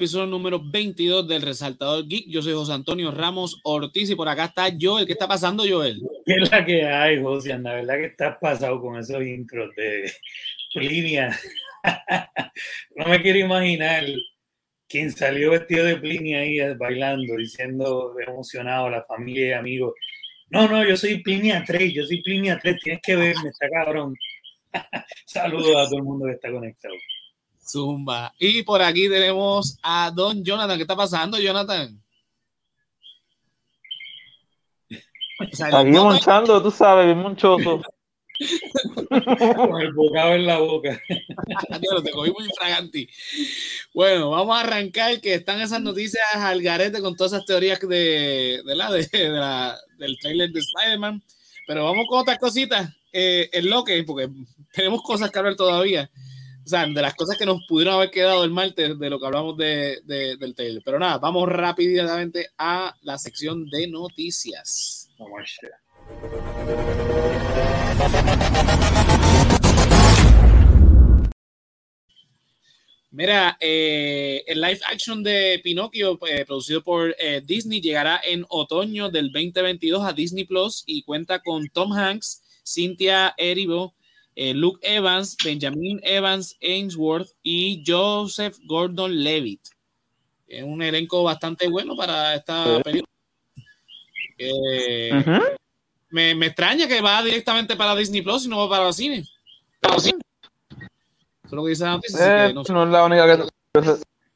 episodio número 22 del Resaltador Geek. Yo soy José Antonio Ramos Ortiz y por acá está Joel. ¿Qué está pasando, Joel? ¿Qué es la que hay, José? La verdad que estás pasado con esos intros de Plinia. no me quiero imaginar quién salió vestido de Plinia ahí bailando, diciendo emocionado a la familia y amigos. No, no, yo soy Plinia 3, yo soy Plinia 3, tienes que verme, está cabrón. Saludos a todo el mundo que está conectado. Zumba. Y por aquí tenemos a Don Jonathan. ¿Qué está pasando, Jonathan? O sea, Aquí no- monchando, tú sabes, bien monchoso. Con el bocado en la boca. Diablo, te cogí muy infraganti. Bueno, vamos a arrancar que están esas noticias al garete con todas esas teorías de, de la, de, de la- del trailer de Spider-Man. Pero vamos con otras cositas. Eh, el loque, porque tenemos cosas que hablar todavía. Sea, de las cosas que nos pudieron haber quedado el martes de lo que hablamos de, de- del trailer. Pero nada, vamos rápidamente a la sección de noticias. Mira, eh, el live action de Pinocchio, eh, producido por eh, Disney, llegará en otoño del 2022 a Disney Plus y cuenta con Tom Hanks, Cynthia Erivo, eh, Luke Evans, Benjamin Evans Ainsworth y Joseph Gordon Levitt. Es un elenco bastante bueno para esta Sí. película. Eh, me, me extraña que va directamente para Disney Plus y no va para los cines. Para los cines. Eso es lo que dice la noticia. así Eh, que no no es la única que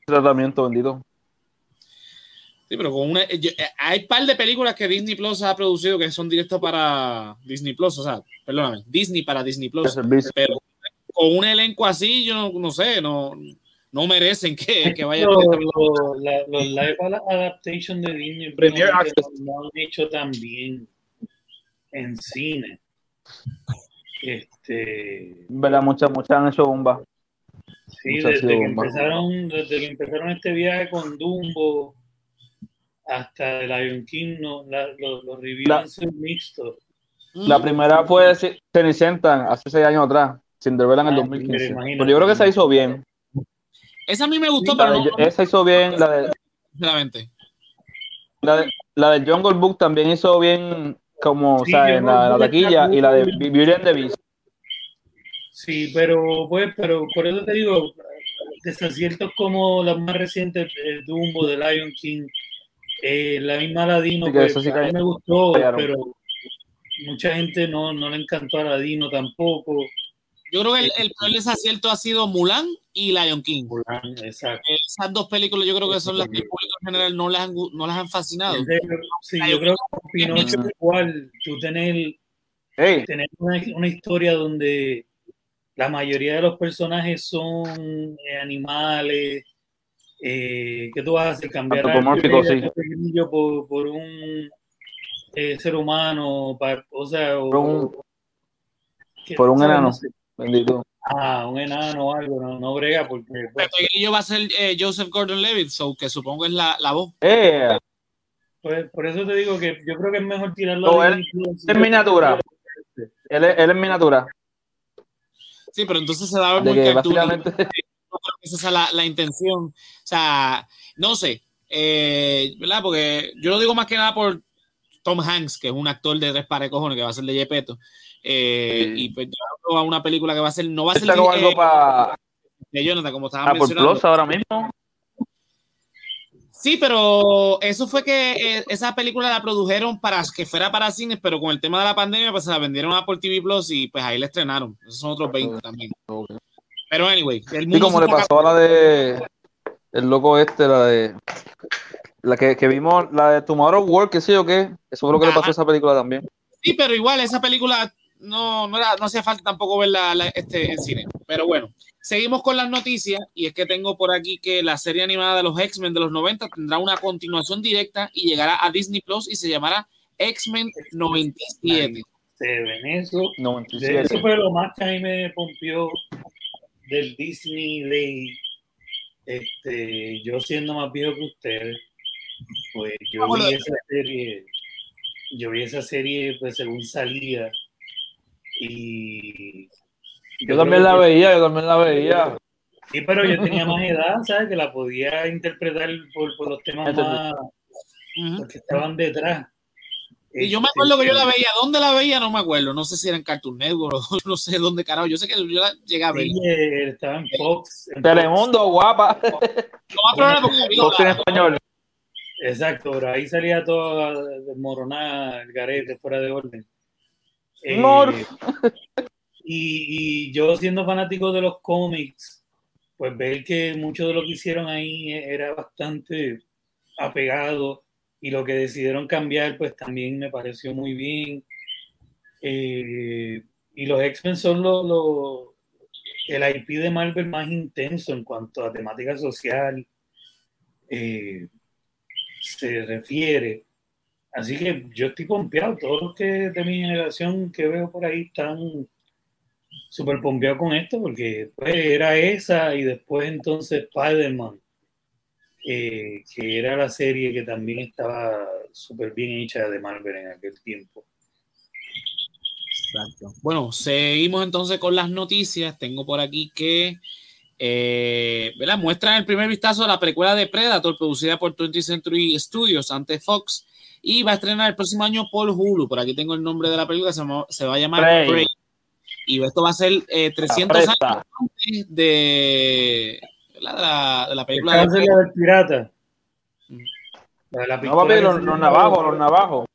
tratamiento, bendito. Sí, pero con una. yo- eh, hay un par de películas que Disney Plus ha producido que son directos para Disney Plus, o sea, perdóname, Disney para Disney Plus. Pero con un elenco así, yo no, no sé, no, no merecen que, que vaya Los, los- los live adaptation de Disney Premier no, han hecho tan bien en cine. Este, ¿Verdad? Muchas, muchas han hecho bomba. sí, desde que, bomba. empezaron, desde que empezaron este viaje con Dumbo hasta el Lion King, no, la- los, los reviews La- sido mixtos. La primera fue Ce- Cenicienta hace seis años atrás. Cinderella en el Ah, 2015. pero imagínate. Pero yo creo que se hizo bien. Esa a mí me gustó, La pero no, esa hizo bien. La de, sinceramente. la de, la de Jungle Book también hizo bien, como, o Sí, sea, en Jungle la, la taquilla. Y la de. Beauty and the Beast. Sí, pero pues, pero por eso te digo, desaciertos como las más recientes, el Dumbo, de Lion King, eh, la misma Ladino, Sí, que pues, sí a mí me gustó, fallaron. pero mucha gente no, no le encantó a Ladino tampoco. Yo creo que el, el peor desacierto ha sido Mulan y Lion King. Mulan, exacto. Esas dos películas yo creo que son las que el público en general no las han, no las han fascinado. Sí, yo creo que Pinocho Mm. igual, tú tener, Hey, tener una, una historia donde la mayoría de los personajes son eh, animales, eh, ¿qué tú vas a hacer? Cambiar a sí. por, por un eh, ser humano, pa- o sea, o- por un, que- por un enano. Sé. bendito. Ah, un enano o algo, no, no brega porque pues, Pero va a ser eh, Joseph Gordon-Levitt, so, que supongo es la, la voz. Eh, pues, por eso te digo que yo creo que es mejor tirarlo No, él- es miniatura. Él es, él es miniatura. Sí, pero entonces se va a ver De muy que creo que esa sea la, la intención. O sea, no sé, eh, ¿verdad? Porque yo lo digo más que nada por Tom Hanks, que es un actor de tres pares de cojones que va a ser de Yepeto. Eh, Sí. Y pues a una película que va a ser, no va a ser Sacó eh, algo para de Jonathan, como estaba Apple mencionando. Plus ahora mismo. Sí, pero eso fue que eh, esa película la produjeron para que fuera para cines, pero con el tema de la pandemia, pues se la vendieron a Apple TV Plus y pues ahí la estrenaron. Esos son otros 20 también. Ok. Pero anyway, el mundo como se le pasó a la de el loco este, la de la que, que vimos, la de Tomorrow World, qué sé yo qué. Eso fue lo que le pasó a esa película también. Sí, pero igual esa película no, no, era, no hacía falta tampoco verla la- este, en cine. Pero bueno, seguimos con las noticias y es que tengo por aquí que la serie animada de los X-Men de los 90 tendrá una continuación directa y llegará a Disney Plus y se llamará X-Men 97. Se ven eso. De 97. eso fue lo más que a mí me pompió del Disney Day. Este, yo siendo más viejo que ustedes, pues yo vi ver. esa serie, yo vi esa serie pues según salía y Yo también la que- veía, yo también la veía. Sí, pero yo tenía más edad, ¿sabes? Que la podía interpretar por, por los temas más Ujú. que estaban detrás. Y yo me Este, acuerdo que yo la veía. ¿Dónde la veía? No me acuerdo. No sé si era en Cartoon Network o no sé dónde carajo. Yo sé que yo la llegué a ver. sí, estaba en Fox. en Fox. Telemundo, guapa. No Fox en español. Exacto, pero ahí salía todo desmoronada, el garete, fuera de orden. Eh, y, y yo siendo fanático de los cómics, pues ver que mucho de lo que hicieron ahí era bastante apegado y lo que decidieron cambiar, pues también me pareció muy bien. Eh, y los X-Men son lo, el IP de Marvel más intenso en cuanto a temática social. eh, se refiere. Así que yo estoy pompeado. Todos los que de mi generación que veo por ahí están súper pompeados con esto, porque pues, era esa y después entonces Spider-Man, eh, que era la serie que también estaba súper bien hecha de Marvel en aquel tiempo. Exacto. Bueno, seguimos entonces con las noticias. Tengo por aquí que eh, ¿verdad? muestran el primer vistazo de la precuela de Predator, producida por 20th Century Studios ante Fox, y va a estrenar el próximo año por Hulu. Por aquí tengo el nombre de la película, se, va a llamar Prey. Prey. Y esto va a ser eh, 300 años antes de, ¿verdad? de, la, de la El película de del pirata. Mm. La de la No, pistola papi, que los, navajos, los navajos.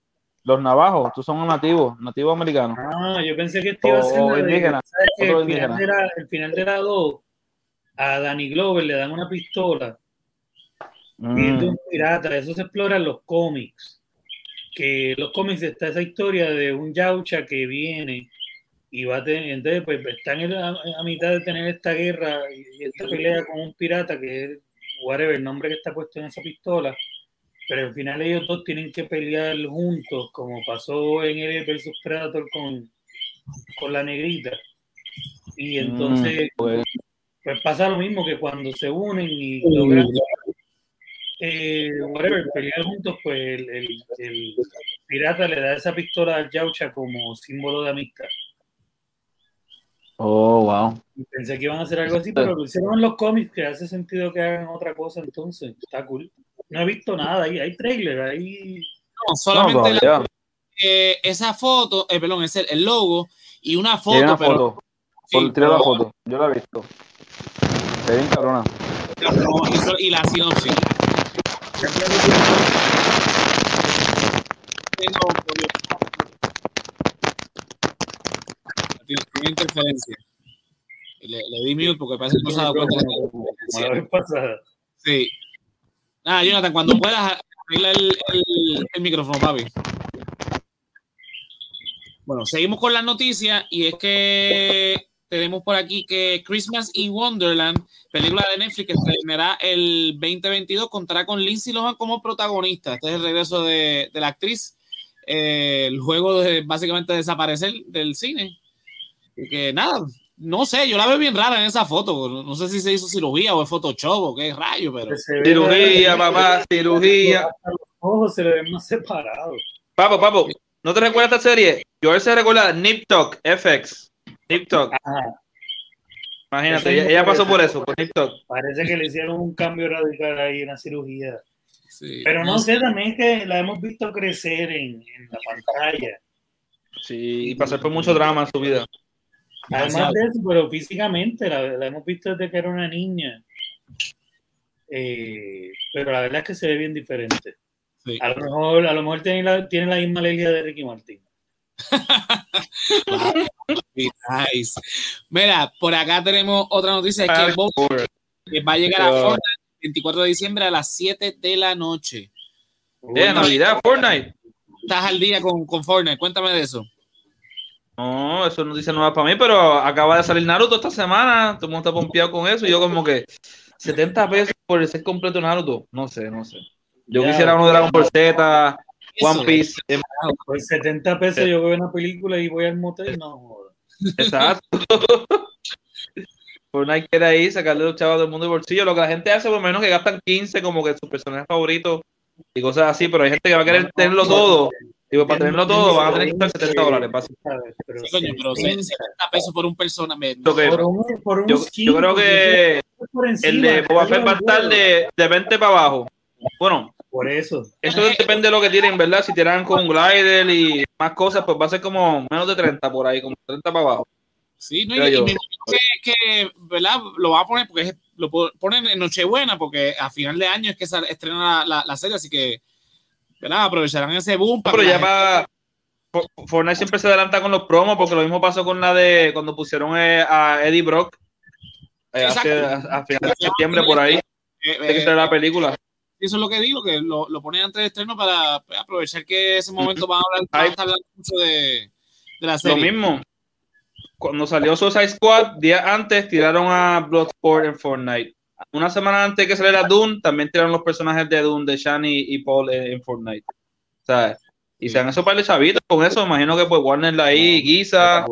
Los navajos, tú son nativos, nativos americanos. Ah, yo pensé que este iba a ser O la de- el, final indígena. de la, el final de la 2, a Danny Glover le dan una pistola y es de Mm. un pirata. Eso se explora en los cómics. Que en los cómics está esa historia de un yaucha que viene y va a tener, entonces pues están en la- a, mitad de tener esta guerra y esta pelea con un pirata que es whatever, el nombre que está puesto en esa pistola. Pero al final ellos dos tienen que pelear juntos, como pasó en el versus Predator con, con la negrita. Y entonces, Mm, pues, pues pasa lo mismo que cuando se unen y logran eh, whatever, pelear juntos, pues el, el- el pirata le da esa pistola al Yaucha como símbolo de amistad. Oh, wow. Y Pensé que iban a hacer algo así, pero lo hicieron en los cómics, que hace sentido que hagan otra cosa, entonces está cool. No he visto nada, ahí hay trailer, ahí No, No, solamente la- eh, esa foto, eh, perdón, es el, el logo y una foto. Tiene una pero- foto. sí, Por- tira la pero- foto. Yo la he visto. Se ve bien cabrona. y, y la sinopsis. Tengo, tiene, tiene interferencia. Le, le di mute porque parece que no se ha dado cuenta. como la interferencia. vez pasada. Sí. Nada, Jonathan, cuando puedas, arregla el, el, el micrófono, papi. Bueno, seguimos con las noticias y es que tenemos por aquí que Christmas in Wonderland, película de Netflix que se estrenará el 2022, contará con Lindsay Lohan como protagonista. Este es el regreso de, de la actriz, eh, luego de básicamente desaparecer del cine. Y que nada, no sé, yo la veo bien rara en esa foto. No, sé si se hizo cirugía o es Photoshop o qué rayo, pero. Cirugía, papá, cirugía. Hasta los ojos se le ven más separados. Papo, papo, ¿no te recuerdas esta serie? Yo se recuerda Nip Tuck, FX. Nip Tuck. Ajá. Imagínate, Eso ella, pasó por eso, por Nip. Parece que le hicieron un cambio radical ahí, una cirugía. Sí, Pero no sé, también es que la hemos visto crecer en, en la pantalla. Sí, y pasó por mucho drama en su vida. Además de eso, pero físicamente la, la hemos visto desde que era una niña. Eh, pero la verdad es que se ve bien diferente. Sí. A lo mejor, a lo mejor tiene, la, tiene la misma alegría de Ricky Martin. Nice. Mira, por acá tenemos otra noticia, es que Bob que va a llegar a Fortnite el 24 de diciembre a las 7 de la noche. Eh, Navidad, Fortnite. Estás al día con, con Fortnite, cuéntame de eso. No, eso no dice nada para mí, pero acaba de salir Naruto esta semana. Todo el mundo está pompeado con eso. Y yo, como que 70 pesos por el set completo de Naruto. No sé, no sé. Yo Ya. quisiera uno de Dragon Ball Z, One. Piece. eh, Por 70 pesos yo veo una película y voy al motel, no joda. Exacto. Fortnite quiere ahí sacarle los chavos del mundo del bolsillo. Lo que la gente hace, por lo menos que gastan 15 como que sus personajes favoritos y cosas así, pero hay gente que va a querer tenerlo todo. Digo, para tenerlo todo van a tener que estar 70 dólares. Pero Sí, coño, pero 70 70 pesos por un persona. que- por un, por un yo, skin, yo creo que por encima, el de Boba Fett va a estar por de, de 20 para abajo. Bueno, eso. eso depende de lo que tienen, ¿verdad? Si tiran con glider y más cosas, pues va a ser como menos de 30 por ahí, como 30 para abajo. Sí, no, y, y me imagino que, que, ¿verdad? Lo va a poner porque es- lo po- ponen en Nochebuena, porque a final de año es que se estrena la, la, la serie, así que, ¿verdad? Aprovecharán ese boom para Pero ya va. Fortnite siempre se adelanta con los promos, porque lo mismo pasó con la de cuando pusieron eh, a Eddie Brock eh, hace- a, finales de septiembre por ahí, gente, de que eh, sale la película. eso es lo que digo, que lo, lo ponen antes de estreno para aprovechar que ese momento van a hablar, van a estar hablando mucho de, de la Lo serie. mismo. Cuando salió Suicide Squad, días antes tiraron a Bloodsport en Fortnite. Una semana antes que saliera Dune, también tiraron los personajes de Dune, de Shani y Paul en, en Fortnite. ¿Sabes? Y se han hecho para de chavitos con eso. Imagino que pues Warner la ahí guisa.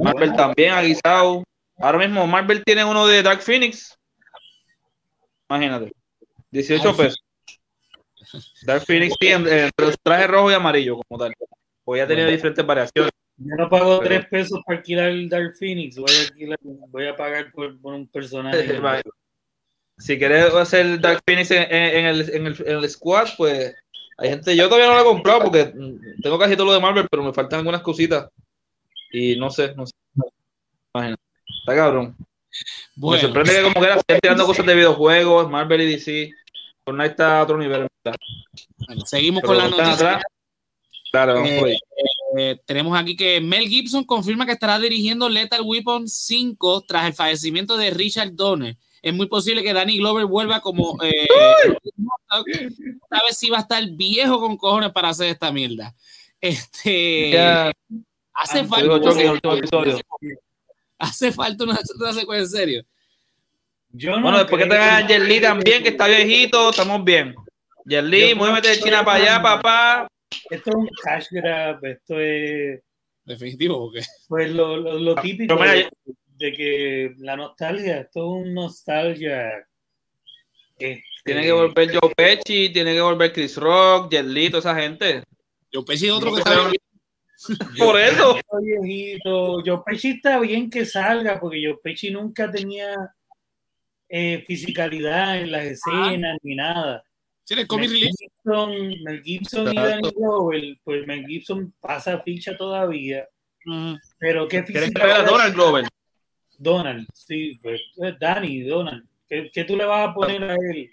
Marvel también ha guisado. Ahora mismo Marvel tiene uno de Dark Phoenix. Imagínate. 18 Ay, pesos. Dark Phoenix tiene entre los trajes rojo y amarillo como tal. Pues ya tenía diferentes variaciones. Yo no pago Pero- 3 pesos para alquilar el Dark Phoenix, voy a, alquilar- voy a pagar por, por un personaje. Si quieres hacer Dark Phoenix en, en el, en, el, en el squad, pues hay gente. Yo todavía no lo he comprado porque tengo casi todo lo de Marvel, pero me faltan algunas cositas. Y no sé, no sé. Imagínate. Está cabrón. Me Bueno, sorprende que como que estén tirando cosas de videojuegos, Marvel y DC. Fortnite está a otro nivel. bueno, seguimos Pero con la noticia. atrás. Claro, vamos Eh. Eh, tenemos aquí que Mel Gibson confirma que estará dirigiendo Lethal Weapon 5 tras el fallecimiento de Richard Donner. Es muy posible que Danny Glover vuelva como. Eh, vez sí va a estar viejo con cojones para hacer esta mierda. Este. Hace falta. Hace falta una, una secuencia en serio. Yo no Bueno, después que tengan a Jet Li también, que está viejito, estamos bien. Jet Li, Yo- muévete de China para allá, papá. Esto es un cash grab, esto es Definitivo, porque. pues lo, lo, lo típico Pero mira, de, que la nostalgia, esto es un nostalgia. Este, Tiene que volver Joe Pesci, tiene que volver Chris Rock, Jet Li, toda esa gente. Yo pensé otro que pero- Por eso. Viejito. Yo Pesci está bien que salga, porque yo Pesci nunca tenía eh, fisicalidad en las escenas ni nada. Sí, el Mel. Gibson, Mel Gibson y. Danny Glover, pues Mel Gibson pasa ficha todavía, Ujú. pero qué Tienes que ver a fisicalidad Donald Glover. Donald, sí, pues eh, Danny, Donald. ¿Qué, qué tú le vas a poner a él?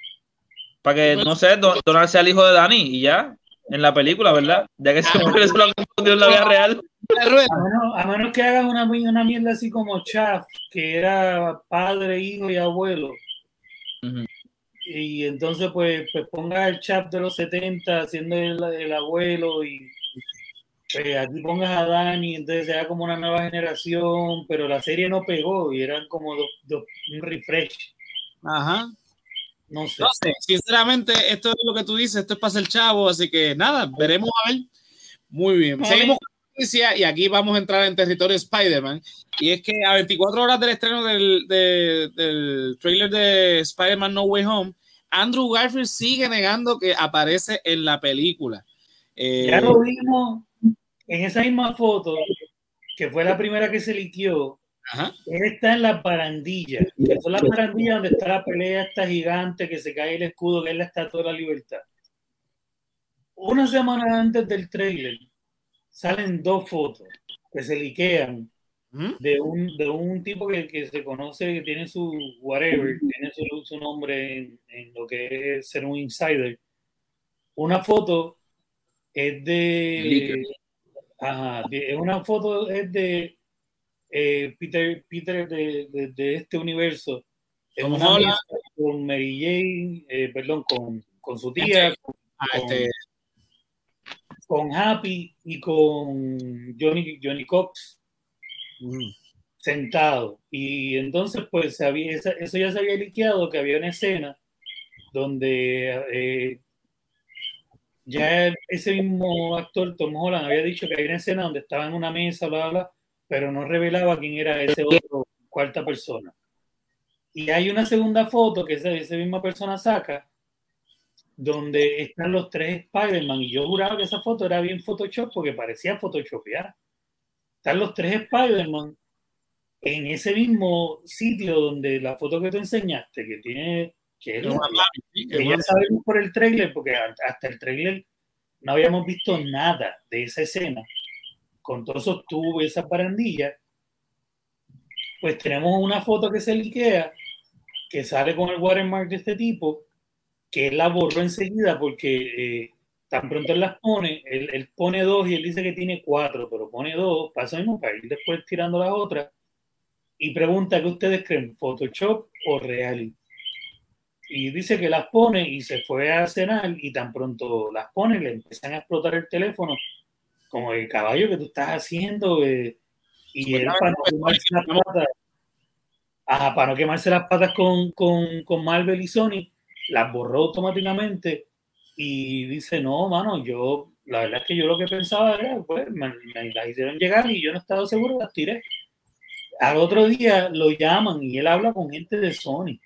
Para que, no sé, Don- Donald sea el hijo de Danny y ya. En la película, ¿verdad? Ya que se lo han confundido en la vida real. A menos, a menos que hagas una, una mierda así como Chaff, que era padre, hijo y abuelo. Y entonces, pues, pues pongas el Chaff de los 70 siendo el, el abuelo y pues, aquí pongas a Dani, entonces sea como una nueva generación, pero la serie no pegó y eran como dos- dos- un refresh. Ajá. No sé. No sé, sinceramente, esto es lo que tú dices, esto es para ser chavo, así que nada, veremos a ver. Muy bien. Seguimos con la noticia y aquí vamos a entrar en territorio Spider-Man. Y es que a 24 horas del estreno del, de- del trailer de Spider-Man No Way Home, Andrew Garfield sigue negando que aparece en la película. Eh, Ya lo vimos en esa misma foto, que fue la primera que se liquió. ajá. Él está en las barandillas, que son las barandillas donde está la pelea esta gigante que se cae el escudo, que es la estatua de la libertad. Una semana antes del trailer salen dos fotos que se liquean ¿Mm? de un, de un tipo que, que se conoce, que tiene su whatever, tiene su, su nombre en, en lo que es ser un insider. Una foto es de. Ajá, es una foto es de eh, Peter, Peter de, de, de este universo. Tom una mesa con Mary Jane, eh, perdón, con, con su tía, Ah, este, con Happy y con Johnny, Johnny Cox mm, sentado. Y entonces, pues, había, eso ya se había liqueado, que había una escena donde eh, ya ese mismo actor, Tom Holland, había dicho que había una escena donde estaba en una mesa, bla, bla, pero no revelaba quién era ese otro cuarta persona. Y hay una segunda foto que esa, esa misma persona saca, donde están los tres Spider-Man, y yo juraba que esa foto era bien Photoshop porque parecía Photoshopear. Están los tres Spider-Man en ese mismo sitio donde la foto que tú enseñaste, que tiene, que que ya sabemos por el trailer, porque hasta el trailer no habíamos visto nada de esa escena, con todos esos tubos y esas barandillas, pues tenemos una foto que se liquea, que sale con el watermark de este tipo, que él la borró enseguida porque eh, tan pronto él las pone, él, él pone dos y él dice que tiene cuatro, pero pone dos, pasa mismo para ir después tirando las otras, y pregunta qué ustedes creen, Photoshop o real y dice que las pone y se fue a cenar y tan pronto las pone le empiezan a explotar el teléfono como el caballo que tú estás haciendo eh, y él para no quemarse las patas ajá, para no quemarse las patas con, con, con Marvel y Sony las borró automáticamente y dice no mano yo la verdad es que yo lo que pensaba era pues me, me las hicieron llegar y yo no estaba seguro las tiré al otro día lo llaman y él habla con gente de Sony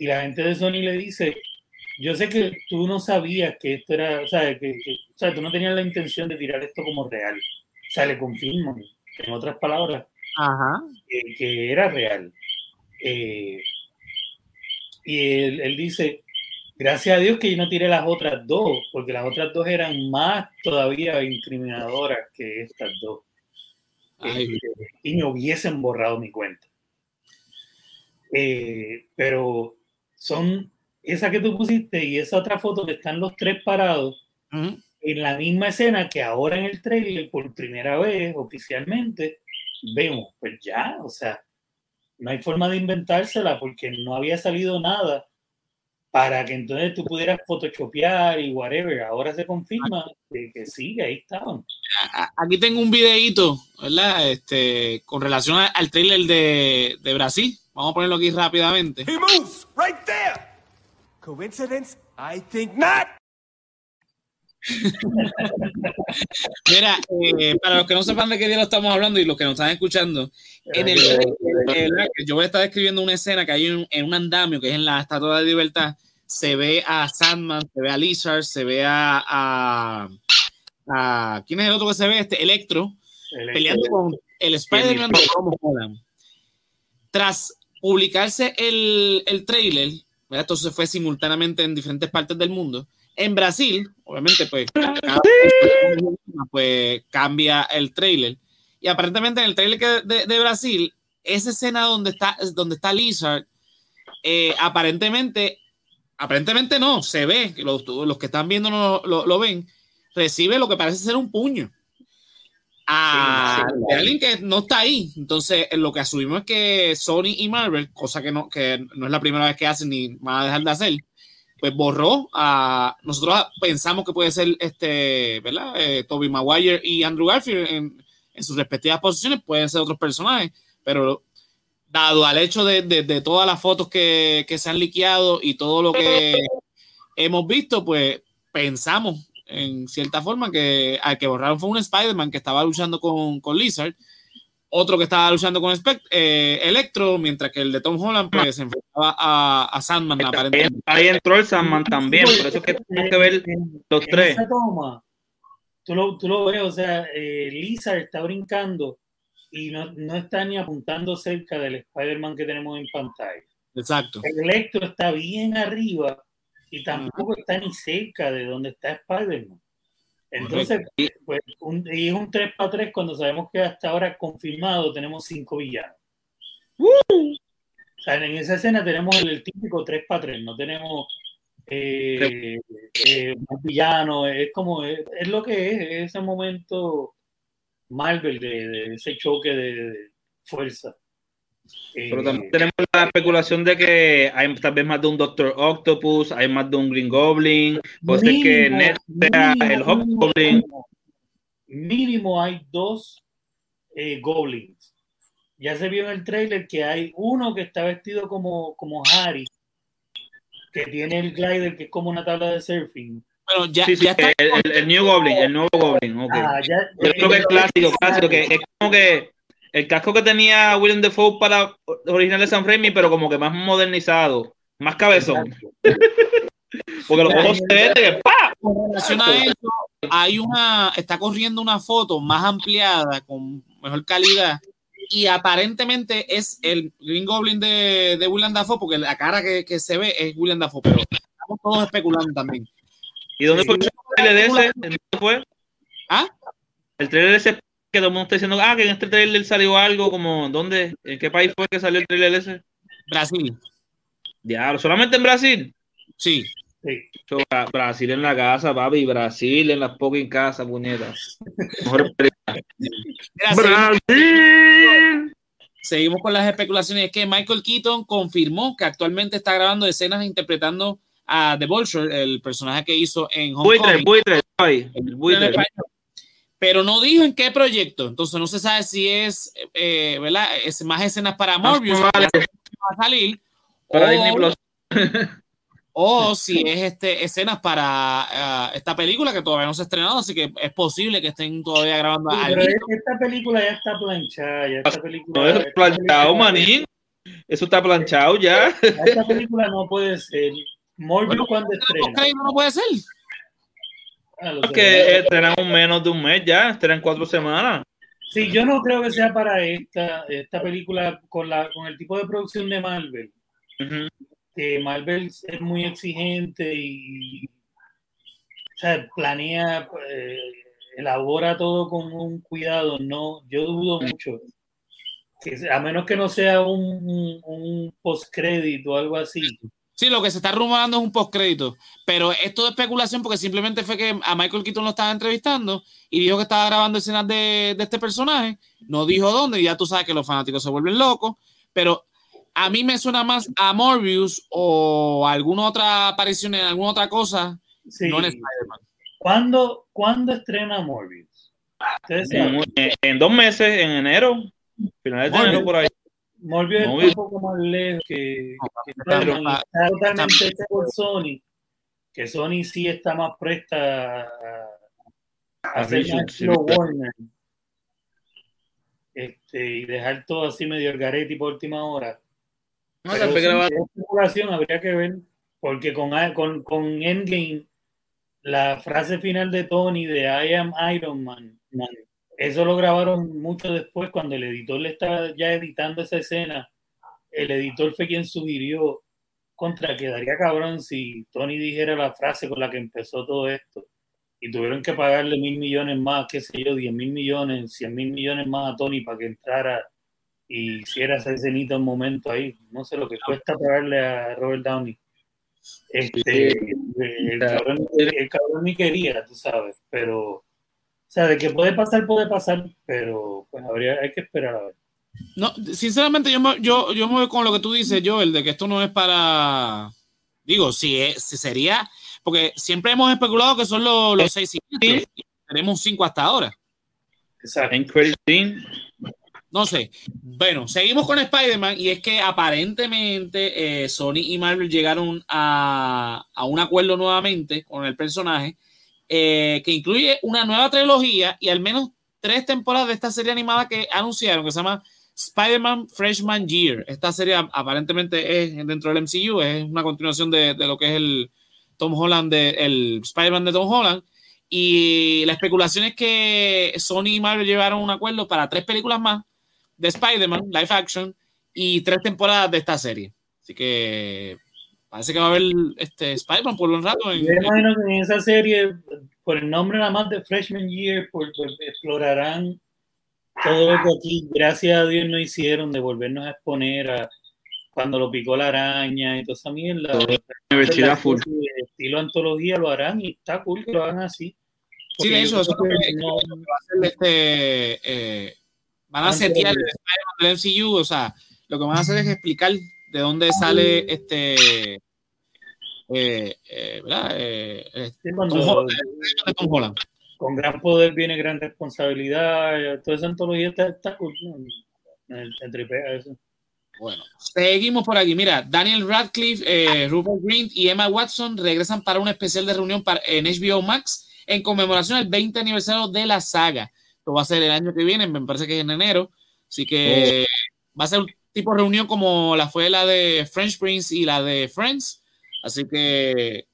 y la gente de Sony le dice, yo sé que tú no sabías que esto era, o sea, que, que- o sea, tú no tenías la intención de tirar esto como real. O sea, le confirman, en otras palabras, Ajá. que, que era real. Eh, y él, él dice, gracias a Dios que yo no tiré las otras dos, porque las otras dos eran más todavía incriminadoras que estas dos. Ay, Eh, y me hubiesen borrado mi cuenta. Eh, pero son esa que tú pusiste y esa otra foto que están los tres parados ujú. en la misma escena que ahora en el trailer por primera vez oficialmente vemos, pues ya, o sea, no hay forma de inventársela porque no había salido nada para que entonces tú pudieras photoshopear y whatever. Ahora se confirma que, que sí, ahí estaban. Aquí tengo un videíto, ¿verdad? Este, con relación al trailer de, de Brasil. Vamos a ponerlo aquí rápidamente. He moves right there. Coincidence? I think not. Mira, eh, para los que no sepan de qué día lo estamos hablando y los que nos están escuchando, en el yo voy a estar describiendo una escena que hay en, en un andamio que es en la Estatua de Libertad. Se ve a Sandman, se ve a Lizard, se ve a, a, a- ¿quién es el otro que se ve? Este Electro El- peleando con el Spider-Man de Tom Holland. Tras publicarse el, el trailer, ¿verdad? entonces fue simultáneamente en diferentes partes del mundo. En Brasil, obviamente, pues, cada pues cambia el trailer. Y aparentemente en el trailer que- de, de Brasil, esa escena donde está, donde está Lizard, eh, aparentemente, aparentemente no, se ve, los, los que están viendo no, lo, lo ven, recibe lo que parece ser un puño. A, Sí, sí. de alguien que no está ahí. Entonces, eh, lo que asumimos es que Sony y Marvel, cosa que no, que no es la primera vez que hacen ni van a dejar de hacer, pues borró a. Nosotros pensamos que puede ser este, ¿verdad? Eh, Toby Maguire y Andrew Garfield en, en sus respectivas posiciones, pueden ser otros personajes, pero dado al hecho de, de- de todas las fotos que, que se han liqueado y todo lo que hemos visto, pues pensamos en cierta forma que al que borraron fue un Spider-Man que estaba luchando con, con Lizard, otro que estaba luchando con Spect- eh, Electro, mientras que el de Tom Holland pues, se enfrentaba a, a Sandman Ahí, aparentemente. ahí entró el Sandman también, por eso es que tenemos que ver los tres. esa toma, tú lo, tú lo ves, o sea, eh, Lizard está brincando y no, no está ni apuntando cerca del Spider-Man que tenemos en pantalla. Exacto. El Electro está bien arriba y tampoco está ni cerca de donde está Spider-Man. Entonces, pues, un- y es un 3 para 3 cuando sabemos que hasta ahora confirmado tenemos 5 villanos. O sea, en esa escena tenemos el, el típico 3 para 3, no tenemos eh, eh, un villano, es como, es, es lo que es, es ese momento Marvel de, de ese choque de, de fuerza. Eh, Pero también tenemos la especulación de que hay tal vez más de un Doctor Octopus, hay más de un Green Goblin, puede ser que Ned sea el Hobgoblin. mínimo, mínimo hay dos eh, goblins. Ya se vio en el trailer que hay uno que está vestido como, como Harry, que tiene el glider que es como una tabla de surfing. Bueno, ya, Sí, sí, ya está. el, el- el New Goblin, el nuevo Goblin. Ah, ya- Yo creo que es clásico, clásico, que es como que el casco que tenía William Defoe para original de San Raimi, pero como que más modernizado, más cabezón. Porque los ojos se ven de que ¡pa! con relación a eso, hay una, está corriendo una foto más ampliada, con mejor calidad, y aparentemente es el Green Goblin de, de William Dafoe, porque la cara que, que se ve es William Dafoe, pero estamos todos especulando también. ¿Y dónde fue el trailer ese? ¿En dónde fue? ¿Ah? El trailer ese que todo el mundo está diciendo, ah, que en este trailer salió algo como, ¿dónde? ¿En qué país fue que salió el trailer ese? Brasil, Diablo, solamente en Brasil. sí. Sí. Yo, Bra- Brasil en la casa, papi, Brasil en las pocas casas, puñetas. Mejor Brasil. seguimos con las especulaciones. Es que Michael Keaton confirmó que actualmente está grabando escenas interpretando a The Vulture, el personaje que hizo en Buitre, Homecoming. buitre, ay, el buitre. Pero no dijo en qué proyecto, entonces no se sabe si es, eh, ¿verdad? Es más escenas para Morbius que va a salir, Para o, Disney Plus. o si es este, escenas para ah, esta película que todavía no se ha estrenado, así que es posible que estén todavía grabando Sí, algo. pero es- esta película ya está planchada, ya esta película, No, esta está planchado, película- manín. Eso está planchado ya. Esta película no puede ser. Morbius Bueno, cuando estrena. no puede ser. Ah, lo Porque sé. estrenan un menos de un mes ya, estrenan cuatro semanas. Sí, yo no creo que sea para esta, esta película con, la, con el tipo de producción de Marvel. Que Marvel es muy exigente y o sea, planea, eh, elabora todo con un cuidado. No, yo dudo mucho. Que, a menos que no sea un, un, un postcrédito o algo así. Sí, lo que se está rumorando es un postcrédito, pero esto de especulación porque simplemente fue que a Michael Keaton lo estaba entrevistando y dijo que estaba grabando escenas de, de este personaje, no dijo dónde, y ya tú sabes que los fanáticos se vuelven locos, pero a mí me suena más a Morbius o a alguna otra aparición en alguna otra cosa, Sí. no en Spider-Man. ¿Cuándo, ¿Cuándo estrena Morbius? En dos meses, en enero, finales de Morbius. enero por ahí. Morbius está Morbius. un poco más lejos que, que pero está totalmente hecho por Sony, que Sony sí está más presta a, a hacer más sí, estilo ¿verdad? Warner este, y dejar todo así medio el garete y por última hora. No, Pero especulación habría que ver, porque con, con, con Endgame, la frase final de Tony de I am Iron Man, man, eso lo grabaron mucho después, cuando el editor le estaba ya editando esa escena. El editor fue quien sugirió contra quedaría cabrón si Tony dijera la frase con la que empezó todo esto. Y tuvieron que pagarle mil millones más, qué sé yo, diez mil millones, cien mil millones más a Tony para que entrara y hiciera esa escenita un momento ahí. No sé lo que cuesta pagarle a Robert Downey. Este, el, cabrón, el cabrón ni quería, tú sabes, pero, o sea, de que puede pasar, puede pasar, pero pues habría, hay que esperar a ver. No, sinceramente yo me, yo, yo me voy con lo que tú dices, Joel, de que esto no es para, digo, si, es, si sería, porque siempre hemos especulado que son los, los seis siguientes, y tenemos cinco hasta ahora. Exacto. No sé. Bueno, seguimos con Spider-Man y es que aparentemente eh, Sony y Marvel llegaron a, a un acuerdo nuevamente con el personaje eh, que incluye una nueva trilogía y al menos tres temporadas de esta serie animada que anunciaron que se llama Spider-Man Freshman Year. Esta serie aparentemente es dentro del MCU, es una continuación de, de lo que es el Tom Holland, de, el Spider-Man de Tom Holland. Y la especulación es que Sony y Marvel llevaron un acuerdo para tres películas más de Spider-Man, live action, y tres temporadas de esta serie. Así que parece que va a haber este Spider-Man por un rato. En, Yo imagino que en esa serie, por el nombre nada más de Freshman Year, por, por- explorarán todo lo que aquí, gracias a Dios, no hicieron de volvernos a exponer a cuando lo picó la araña y toda esa mierda. Todo. Universidad full. Estilo antología lo harán y está cool que lo hagan así. Sí, de hecho, eso creo es lo que no- va a ser este, eh, van a setear de- el Spider-Man del MCU, o sea, lo que van a hacer es explicar de dónde sale este, eh, eh, ¿verdad? Eh, sí, Tom Holland, de Tom Holland. con gran poder viene gran responsabilidad. Toda esa antología está, está eso. Bueno, seguimos por aquí. Mira, Daniel Radcliffe, eh, Rupert Grint y Emma Watson regresan para un especial de reunión para, en HBO Max en conmemoración del 20 aniversario de la saga. Esto va a ser el año que viene, me parece que es en enero. Así que va a ser un tipo de reunión como la fue la de French Prince y la de Friends. Así que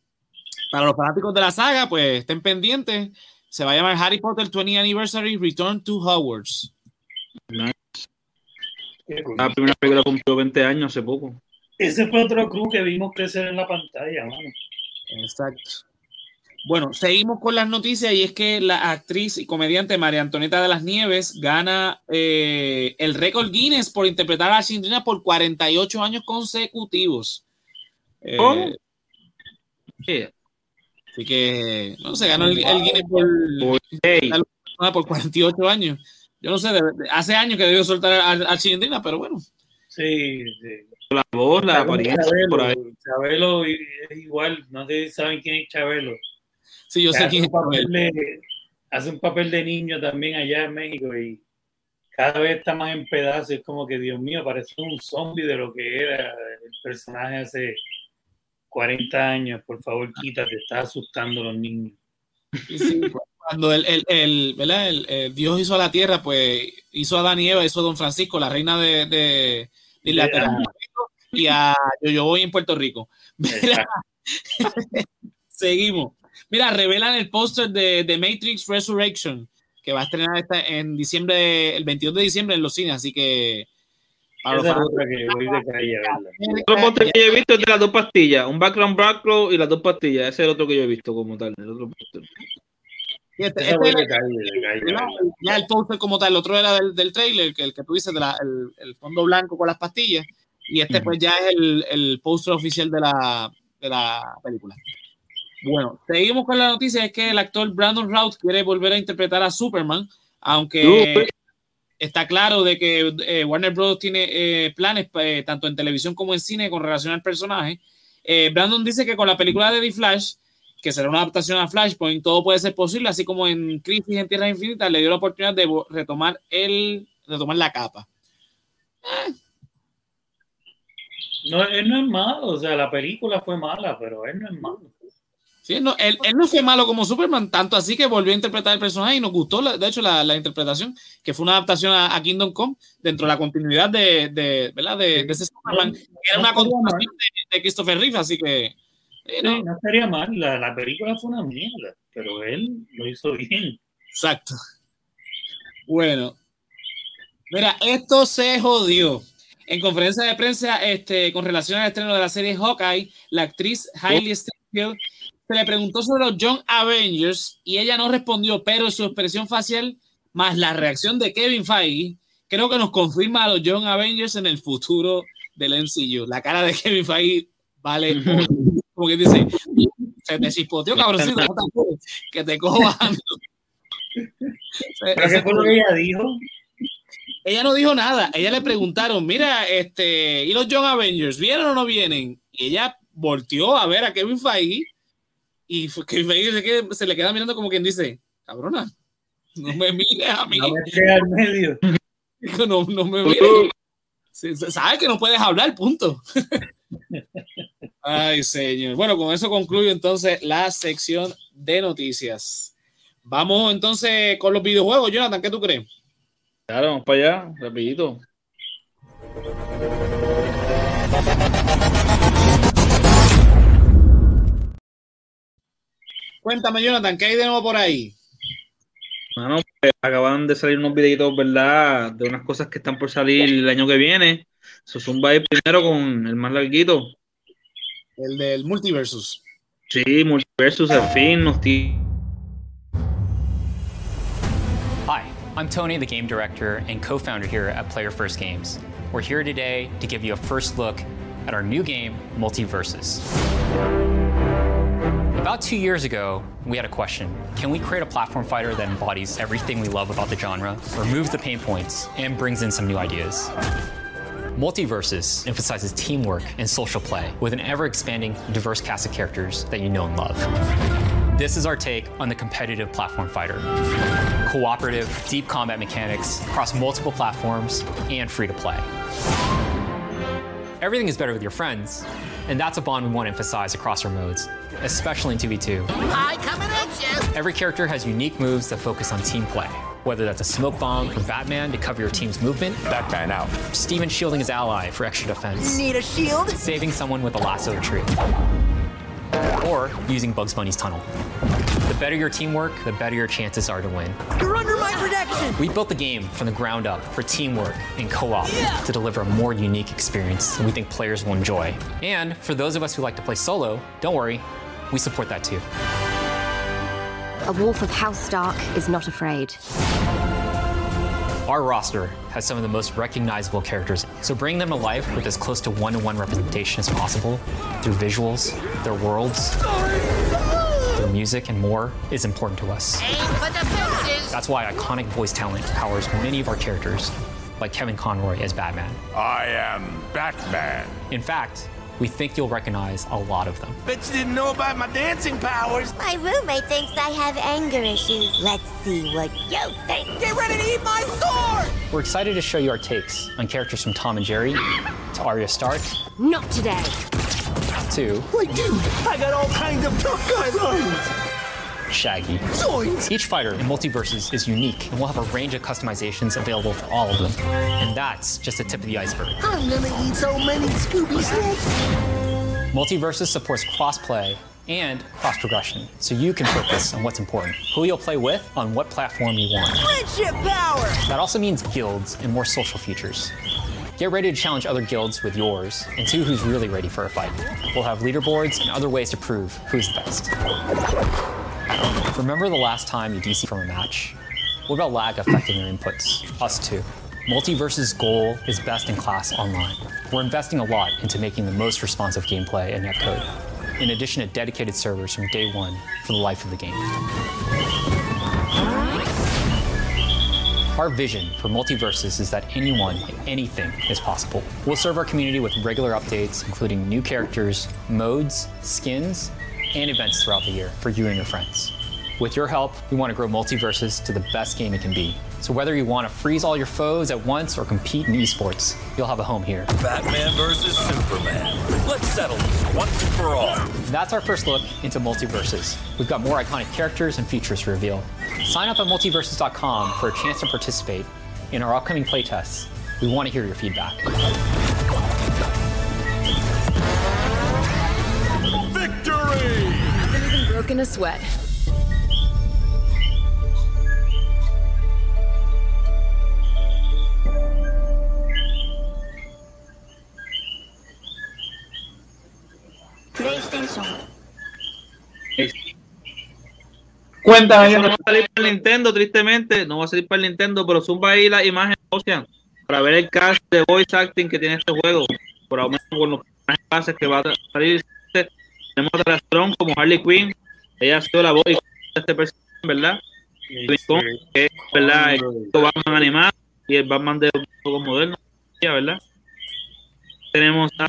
para los fanáticos de la saga, pues estén pendientes. Se va a llamar Harry Potter 20 Anniversary Return to Hogwarts. Cool. La primera película cumplió 20 años hace poco. Ese fue otro crew que vimos crecer en la pantalla, mano. Exacto. Bueno, seguimos con las noticias y es que la actriz y comediante María Antonieta de las Nieves gana eh, el récord Guinness por interpretar a Chindrina por 48 años consecutivos. Eh, ¿Cómo? Sí. Así que, no se ganó el, el Guinness por, ah, por 48 años. Yo no sé, de- de- hace años que debió soltar a, a Chilindrina, pero bueno. Sí, sí. la voz, la apariencia por ahí. Chabelo, Chabelo es igual, no sé si saben quién es Chabelo. Sí, yo sé hace, quién es papel de, hace un papel de niño también allá en México y cada vez está más en pedazos. Es como que, Dios mío, parece un zombie de lo que era el personaje hace 40 años. Por favor, quítate, está asustando a los niños. Sí, sí. Cuando el, el, el, ¿verdad? El, el Dios hizo a la tierra, pues hizo a Eva, hizo a Don Francisco, la reina de, de, de Inglaterra, y a Yo Voy en Puerto Rico. Seguimos. Mira, revelan el póster de, de Matrix Resurrection, que va a estrenar esta, en diciembre, el 22 de diciembre en los cines, así que para los Esa otra que de. Otro póster que yo he visto es de las dos pastillas. Un background background y las dos pastillas. Ese es el otro que yo he visto como tal. El otro póster. Este- este de calle, de calle ya el póster como tal, el otro era del, del trailer, que el que tú dices, de la- el, el fondo blanco con las pastillas, y este pues ya es el, el póster oficial de la, de la película. Bueno, seguimos con la noticia, es que el actor Brandon Routh quiere volver a interpretar a Superman, aunque está claro de que eh, Warner Bros. tiene eh, planes eh, tanto en televisión como en cine con relación al personaje. Eh, Brandon dice que con la película de The Flash, que será una adaptación a Flashpoint, todo puede ser posible, así como en Crisis en Tierra Infinita le dio la oportunidad de retomar el retomar la capa. No, él no es malo, o sea, la película fue mala, pero él no es malo. Sí, no, él, él no fue malo como Superman, tanto así que volvió a interpretar el personaje y nos gustó, la- de hecho, la, la interpretación, que fue una adaptación a, a Kingdom Come dentro de la continuidad de, de, ¿verdad? de, de ese Superman, que era una continuación de, de Christopher Reeve, así que Sí, no, no estaría mal, la, la película fue una mierda, pero él lo hizo bien. Exacto. Bueno, mira, esto se jodió. En conferencia de prensa, este, con relación al estreno de la serie Hawkeye, la actriz Hailey Steinfeld se le preguntó sobre los Young Avengers y ella no respondió, pero su expresión facial más la reacción de Kevin Feige creo que nos confirma a los Young Avengers en el futuro del MCU. La cara de Kevin Feige vale como que dice, se te chispoteó, cabroncito, que te cojo bajando. ¿Pero qué fue lo que ella dijo? Ella no dijo nada. Ella le preguntaron, mira, este, ¿y los Young Avengers vienen o no vienen? Y ella volteó a ver a Kevin Feige y Feige se, se le queda mirando como quien dice, cabrona, no me mires a mí, No me al medio. Dijo, no, no me mires. Sí, se- Sabes que no puedes hablar, punto. Ay, señor. Bueno, con eso concluyo entonces la sección de noticias. Vamos entonces con los videojuegos. Jonathan, ¿qué tú crees? Claro, vamos para allá, rapidito. Cuéntame, Jonathan, ¿qué hay de nuevo por ahí? Mano, pues, acaban de salir unos videitos, ¿verdad? De unas cosas que están por salir el año que viene. So, Zumba ahí primero con el más larguito. El del Multiversus. Sí, Multiversus al fin nos tiene. Hi, I'm Tony, the game director and co founder here at Player First Games. We're here today to give you a first look at our new game, Multiverses. About two years ago, we had a question Can we create a platform fighter that embodies everything we love about the genre, removes the pain points, and brings in some new ideas? Multiverses emphasizes teamwork and social play with an ever expanding, diverse cast of characters that you know and love. This is our take on the competitive platform fighter. Cooperative, deep combat mechanics across multiple platforms and free to play. Everything is better with your friends, and that's a bond we want to emphasize across our modes, especially in 2v2. Hi, coming at you. Every character has unique moves that focus on team play, whether that's a smoke bomb from Batman to cover your team's movement, Batman out. Steven shielding his ally for extra defense, Need a shield? saving someone with a lasso tree, or using Bugs Bunny's tunnel. The better your teamwork, the better your chances are to win. You're under my protection. We built the game from the ground up for teamwork and co-op to deliver a more unique experience that we think players will enjoy. And for those of us who like to play solo, don't worry, we support that too. A wolf of House Stark is not afraid. Our roster has some of the most recognizable characters, so bring them to life with as close to one-to-one representation as possible through visuals, their worlds, their music, and more is important to us. Aim for the fences. That's why iconic voice talent powers many of our characters, like Kevin Conroy as Batman. I am Batman. In fact, we think you'll recognize a lot of them. Bet you didn't know about my dancing powers. My roommate thinks I have anger issues. Let's see what you think. Get ready to eat my sword. We're excited to show you our takes on characters from Tom and Jerry to Arya Stark Not today. To Like, dude, I got all kinds of tough guy lines. Shaggy. Zoinks! Each fighter in Multiverses is unique, and we'll have a range of customizations available for all of them. And that's just the tip of the iceberg. I'm gonna eat so many Scooby Snacks. Multiverses supports cross-play and cross-progression, so you can focus on what's important. Who you'll play with on what platform you want. Friendship power. That also means guilds and more social features. Get ready to challenge other guilds with yours and see who's really ready for a fight. We'll have leaderboards and other ways to prove who's the best. Remember the last time you DC from a match? What about lag affecting your inputs? Us too. Multiverse's goal is best in class online. We're investing a lot into making the most responsive gameplay and netcode, in addition to dedicated servers from day one for the life of the game. Our vision for Multiverses is that anyone, anything is possible. We'll serve our community with regular updates, including new characters, modes, skins, and events throughout the year for you and your friends. With your help, we want to grow Multiverses to the best game it can be. So whether you want to freeze all your foes at once or compete in esports, you'll have a home here. Batman versus Superman. Let's settle this once and for all. That's our first look into Multiverses. We've got more iconic characters and features to reveal. Sign up at multiverses.com for a chance to participate in our upcoming playtests. We want to hear your feedback. Victory! Isn't even broken a sweat. Cuéntame, Eso no va a salir para el Nintendo, tristemente. No va a salir para el Nintendo, pero zumba ahí la imagen Ocean para ver el cast de voice acting que tiene este juego. Por lo menos con los personajes bases que va a salir. Tenemos a Trastron como Harley Quinn. Ella ha sido la voz de este personaje, ¿verdad? Que es, ¿verdad? El Batman animado y el Batman de los juegos modernos, ya, ¿verdad? Tenemos a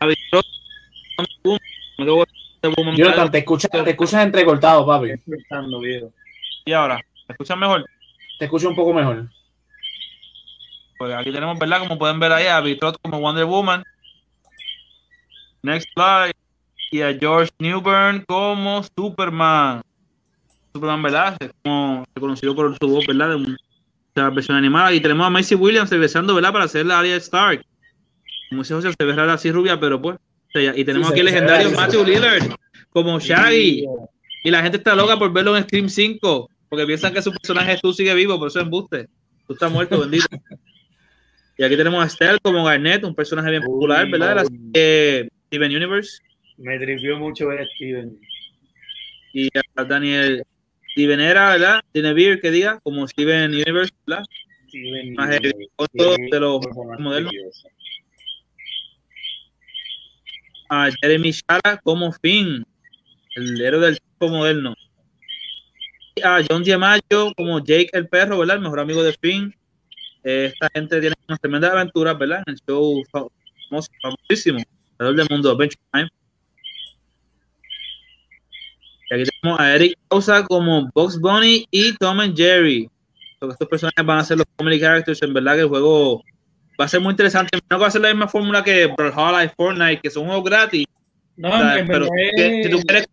a Victor, Jonathan, te escuchas, te escuchas entrecortado, papi. y ahora, ¿me escuchan mejor? Te escucho un poco mejor. Pues aquí tenemos, ¿verdad? Como pueden ver ahí, a Vitrot como Wonder Woman. Next slide. Y a George Newbern como Superman. Superman, ¿verdad? Es como reconocido por su voz, ¿verdad? De un- de la versión animada. Y tenemos a Macy Williams regresando, ¿verdad? Para hacer la Arya Stark. Como dice José, se ve rara así rubia, pero pues. Y tenemos Sí, aquí el legendario. Matthew Lillard como Shaggy. Y la gente está loca por verlo en Scream 5. Porque piensan que su personaje tú sigue vivo, por eso es embuste. Tú estás muerto, bendito. Y aquí tenemos a Estelle como Garnet, un personaje bien popular, ¿verdad? De la serie Steven Universe. Me trivió mucho ver a Steven. Y a Daniel Steven era, ¿verdad? Tiene Beer que diga, como Steven Universe, ¿verdad? Steven Más Universe. el costo Tiene de los modelos. A Jeremy Shara como Finn, el héroe del tiempo moderno. Y a John Diamaggio como Jake el perro, ¿verdad? El mejor amigo de Finn. Eh, Esta gente tiene unas tremendas aventuras, ¿verdad? En el show famoso, famosísimo, alrededor del mundo, Adventure Time. Y aquí tenemos a Eric Causa como Box Bunny y Tom and Jerry. Estos personajes van a ser los comedy characters. En verdad que el juego va a ser muy interesante. No va a ser la misma fórmula que Brawlhalla y Fortnite, que son juegos gratis. No, en pero si, tú quieres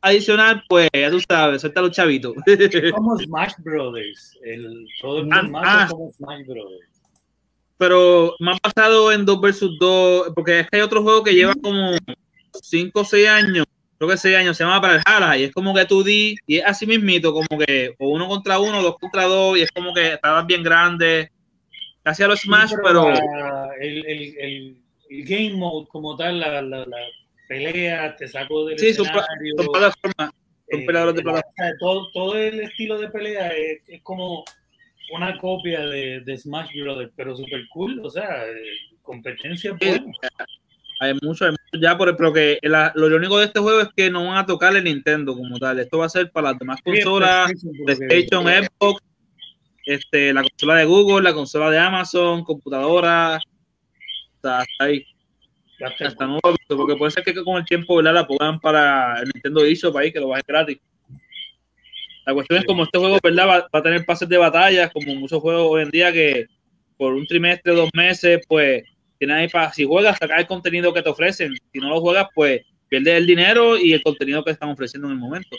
adicional, pues ya tú sabes, suelta los chavitos. como Smash Brothers. El, todo el mundo Ah, Smash ah. como Smash Brothers. pero más basado en 2 versus 2, porque es que hay otro juego que lleva como 5 o 6 años, creo que 6 años, se llama Brawlhalla, y es como que tú di, y es así mismito, como que o uno contra uno, dos contra dos, y es como que estabas bien grande, casi a los Smash, Sí, pero la- el, el, el, el game mode como tal, la, la, la pelea, te saco del sí, son, son plataformas, son eh, peleadores de la- plataforma. o sea, todo, todo el estilo de pelea es, es como una copia de, de Smash Brothers, pero super cool, o sea, eh, competencia Sí, buena. Hay mucho, hay mucho ya, por, pero que la- lo único de este juego es que no van a tocar el Nintendo como tal. Esto va a ser para las demás consolas, PlayStation, Xbox, este, la consola de Google, la consola de Amazon, computadora, hasta, hasta ahí, hasta nuevo, porque puede ser que con el tiempo ¿verdad? la pongan para el Nintendo eShop ahí, que lo bajen gratis. La cuestión es como este juego ¿verdad? Va, va a tener pases de batallas, como muchos juegos hoy en día que por un trimestre, dos meses, pues tienes ahí para, si juegas, sacar el contenido que te ofrecen. Si no lo juegas, pues pierdes el dinero y el contenido que están ofreciendo en el momento.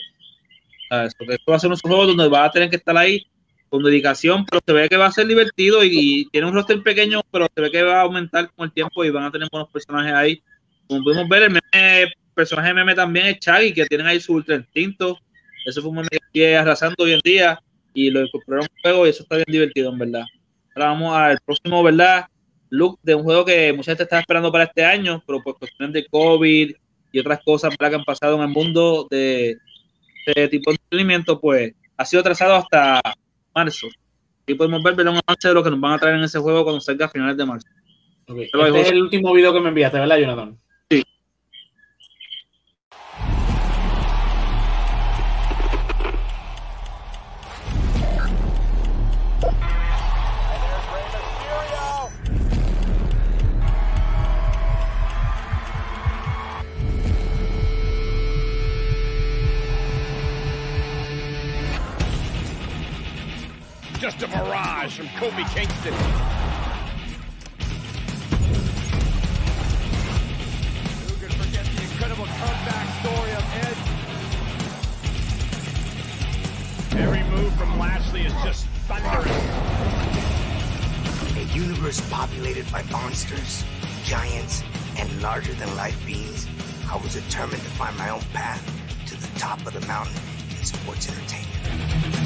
¿Sabes? Porque esto va a ser un juego donde vas a tener que estar ahí con dedicación, pero se ve que va a ser divertido y, y tiene un roster pequeño, pero se ve que va a aumentar con el tiempo y van a tener buenos personajes ahí. Como pudimos ver, el meme, personaje meme también es Chaggy, que tienen ahí su ultra instinto. Eso fue un meme que arrasando hoy en día y lo incorporaron el juego y eso está bien divertido, en verdad. Ahora vamos al próximo, ¿verdad? Look de un juego que mucha gente estaba esperando para este año, pero por cuestiones de COVID y otras cosas ¿verdad? que han pasado en el mundo de este tipo de entretenimiento, pues ha sido trazado hasta marzo. Y podemos ver ¿verdad? un avance de lo que nos van a traer en ese juego cuando salga a finales de marzo. Este es el último video que me enviaste, ¿verdad, Jonathan? Just a mirage from Kobe Kingston. Who could forget the incredible comeback story of Edge? Every move from Lashley is just thunderous. A universe populated by monsters, giants, and larger than life beings, I was determined to find my own path to the top of the mountain in sports entertainment.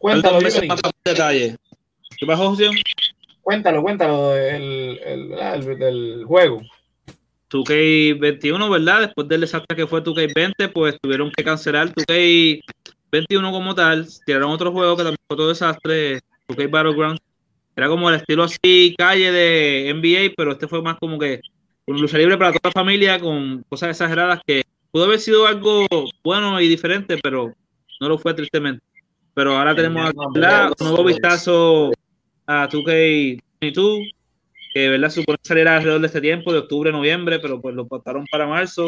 Bueno, Cuéntalo, más detalles. ¿Qué pasó, José? Cuéntalo, cuéntalo del el- del juego. 2K21, ¿verdad? Después del desastre que fue 2K20, pues tuvieron que cancelar 2K21 como tal. Tiraron otro juego que también fue otro desastre, 2K Battlegrounds. Era como el estilo así, calle de NBA, pero este fue más como que un lucha libre para toda la familia con cosas exageradas que pudo haber sido algo bueno y diferente, pero no lo fue tristemente. Pero ahora tenemos más un nuevo vistazo a 2K22, que ¿verdad? supone que saliera alrededor de este tiempo, de octubre, noviembre, pero pues lo pasaron para marzo,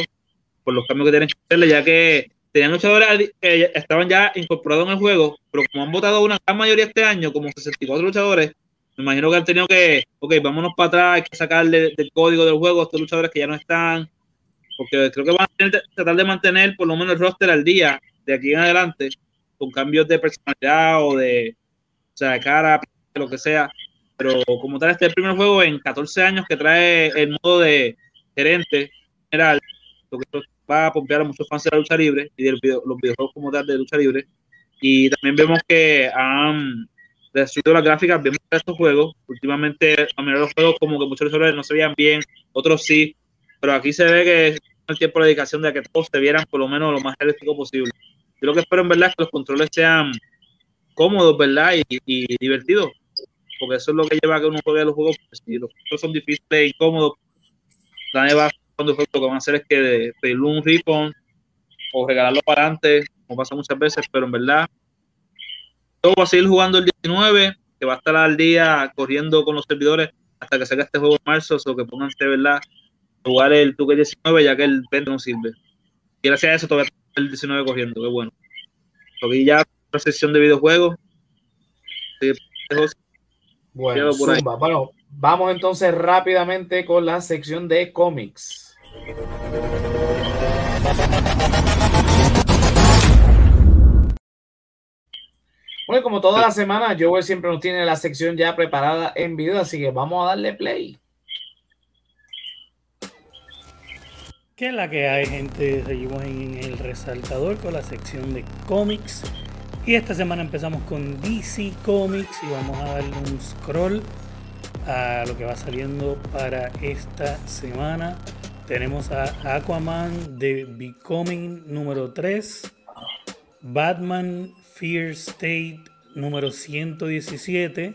por los cambios que tienen que hacerle, ya que tenían luchadores que ya estaban ya incorporados en el juego, pero como han votado una gran mayoría este año, como 64 luchadores, me imagino que han tenido que, ok, vámonos para atrás, hay que sacarle del código del juego a estos luchadores que ya no están, porque creo que van a tener- tratar de mantener por lo menos el roster al día de aquí en adelante, con cambios de personalidad o de, o sea, de cara, lo que sea. Pero como tal, este es el primer juego en 14 años que trae el modo de gerente general, lo que va a pompear a muchos fans de la lucha libre y de los video- los videojuegos como tal de lucha libre. Y también vemos que han resuelto las gráficas bien para estos juegos. Últimamente, a mirar los juegos, como que muchos usuarios no se veían bien, otros sí, pero aquí se ve que el tiempo de dedicación de que todos se vieran por lo menos lo más realístico posible. Yo lo que espero en verdad es que los controles sean cómodos, ¿verdad? Y, y divertidos, porque eso es lo que lleva a que uno juegue los juegos. pues, si los controles son difíciles e incómodos, nadie va cuando lo que van a hacer es que pedirle un refund o regalarlo para antes, como pasa muchas veces, pero en verdad yo voy a seguir jugando el 19, que va a estar al día corriendo con los servidores hasta que salga este juego en marzo, o que pónganse, ¿verdad? a Jugar el 2K19 ya que el 20 no sirve. Y gracias a eso todavía el 19 corriendo, qué bueno. Aquí ya otra sección de videojuegos. Bueno, zumba. Bueno, vamos entonces rápidamente con la sección de cómics. Bueno, como toda la semana, Joel siempre nos tiene la sección ya preparada en video, así que vamos a darle play. ¿Qué es la que hay, gente? Seguimos en el resaltador con la sección de cómics. Y esta semana empezamos con DC Comics y vamos a darle un scroll a lo que va saliendo para esta semana. Tenemos a Aquaman de Becoming número 3, Batman Fear State número 117,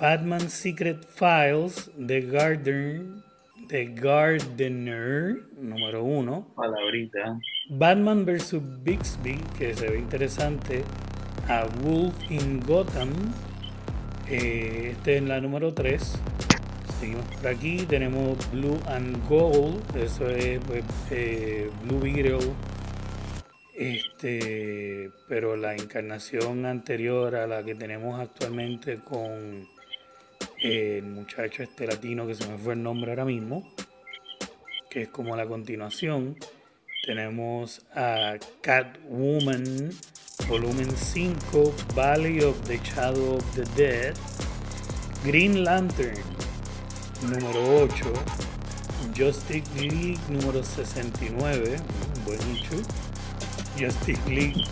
Batman Secret Files de Garden The Gardener número 1. Palabrita. Batman vs. Bixby, que se ve interesante. A Wolf in Gotham. eh, este es la número 3. Seguimos por aquí. Tenemos Blue and Gold. Eso es pues, eh, Blue Beetle. Este, pero la encarnación anterior a la que tenemos actualmente con el muchacho este latino que se me fue el nombre ahora mismo, que es como la continuación. Tenemos a Catwoman, volumen 5, Valley of the Shadow of the Dead, Green Lantern, número 8, Justice League, número 69, buen issue, Justice League,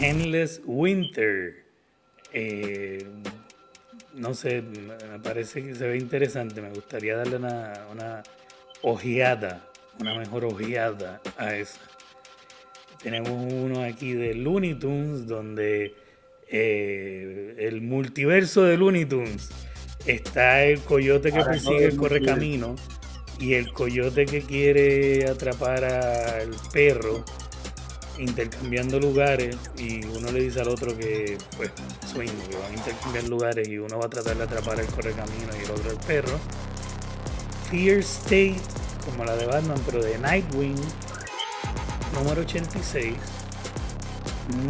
Endless Winter. Eh, no sé, me parece que se ve interesante. Me gustaría darle una, una ojeada, una mejor ojeada a esa. Tenemos uno aquí de Looney Tunes, donde eh, el multiverso de Looney Tunes está el coyote que Ahora persigue el correcamino y el coyote que quiere atrapar al perro intercambiando lugares y uno le dice al otro que pues swing, que van a intercambiar lugares y uno va a tratar de atrapar el correcamino y el otro el perro. Fear State, como la de Batman, pero de Nightwing, número 86.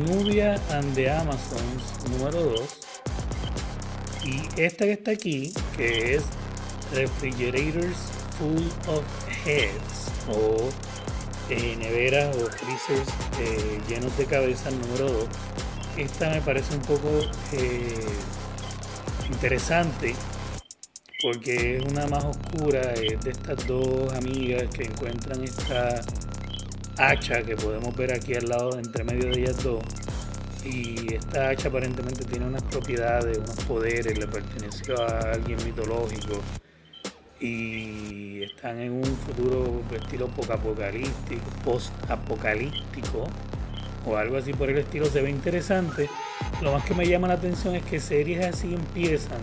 Nubia and the Amazons, número 2. Y esta que está aquí, que es Refrigerators Full of Heads, eh, neveras o freezers eh, llenos de cabezas número 2. Esta me parece un poco eh, interesante porque es una más oscura, es de estas dos amigas que encuentran esta hacha que podemos ver aquí al lado, entre medio de ellas dos. Y esta hacha aparentemente tiene unas propiedades, unos poderes, le perteneció a alguien mitológico y están en un futuro estilo post-apocalíptico, post-apocalíptico o algo así por el estilo, se ve interesante. Lo más que me llama la atención es que series así empiezan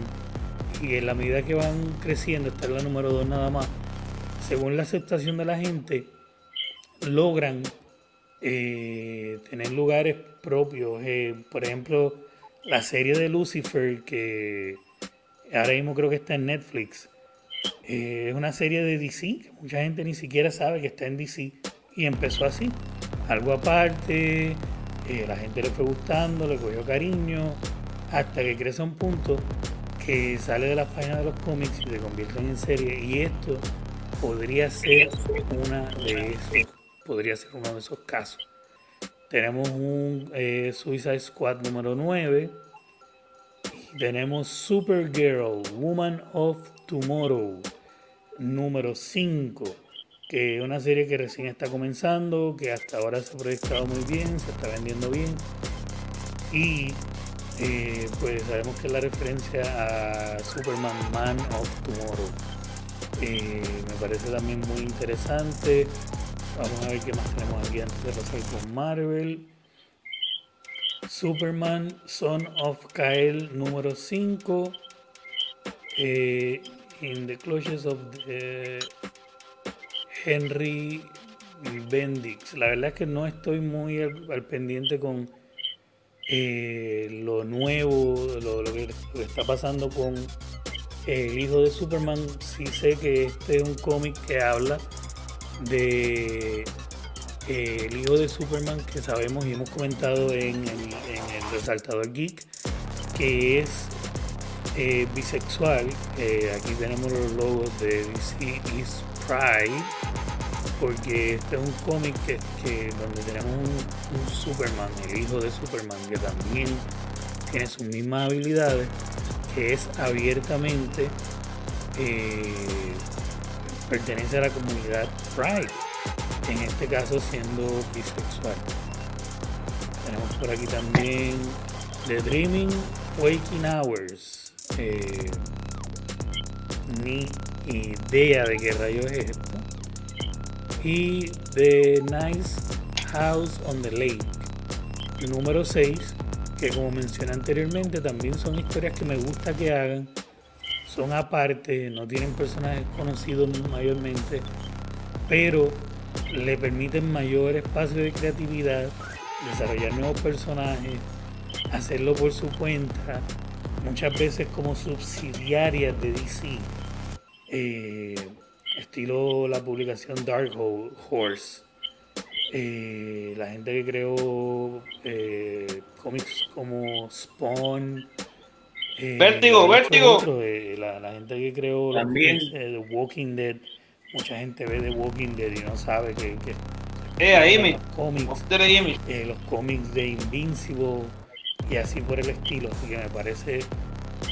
y en la medida que van creciendo, esta es la número 2 nada más, según la aceptación de la gente, logran eh, tener lugares propios. eh, por ejemplo, la serie de Lucifer, que ahora mismo creo que está en Netflix, eh, es una serie de DC, que mucha gente ni siquiera sabe que está en DC. Y empezó así, algo aparte, eh, la gente le fue gustando, le cogió cariño, hasta que crece un punto que sale de las páginas de los cómics y se convierte en serie. Y esto podría ser una de esos, podría ser uno de esos casos. Tenemos un eh, Suicide Squad número 9. Y tenemos Supergirl, Woman of Tomorrow, número 5. Que es una serie que recién está comenzando, que hasta ahora se ha proyectado muy bien, se está vendiendo bien. Y eh, pues sabemos que es la referencia a Superman Man of Tomorrow. Eh, me parece también muy interesante. Vamos a ver qué más tenemos aquí antes de pasar con Marvel. Superman Son of Kael número 5. Eh, in the Clutches of the Henry Bendix. La verdad es que no estoy muy al, pendiente con eh, lo nuevo, lo, que, está pasando con el hijo de Superman. Sí sé que este es un cómic que habla de eh, el hijo de Superman que sabemos y hemos comentado en el Resaltador Geek, que es eh, bisexual. Eh, aquí tenemos los logos de DC is Pride, porque este es un cómic que, donde tenemos un, un Superman, el hijo de Superman, que también tiene sus mismas habilidades, que es abiertamente eh, pertenece a la comunidad Pride, en este caso siendo bisexual. Tenemos por aquí también The Dreaming Waking Hours. Eh, ni idea de qué rayo es esto. Y The Nice House on the Lake. Número 6, que como mencioné anteriormente, también son historias que me gusta que hagan son aparte, no tienen personajes conocidos mayormente, pero le permiten mayor espacio de creatividad, desarrollar nuevos personajes, hacerlo por su cuenta, muchas veces como subsidiarias de DC, eh, estilo la publicación Dark Horse. Eh, la gente que creó eh, cómics como Spawn, eh, Vértigo, Vértigo. otro, eh, la, la gente que creó También. eh, The Walking Dead, mucha gente ve The Walking Dead y no sabe que, que Eh, ahí me. los cómics, eh, los cómics de Invincible y así por el estilo, así que me parece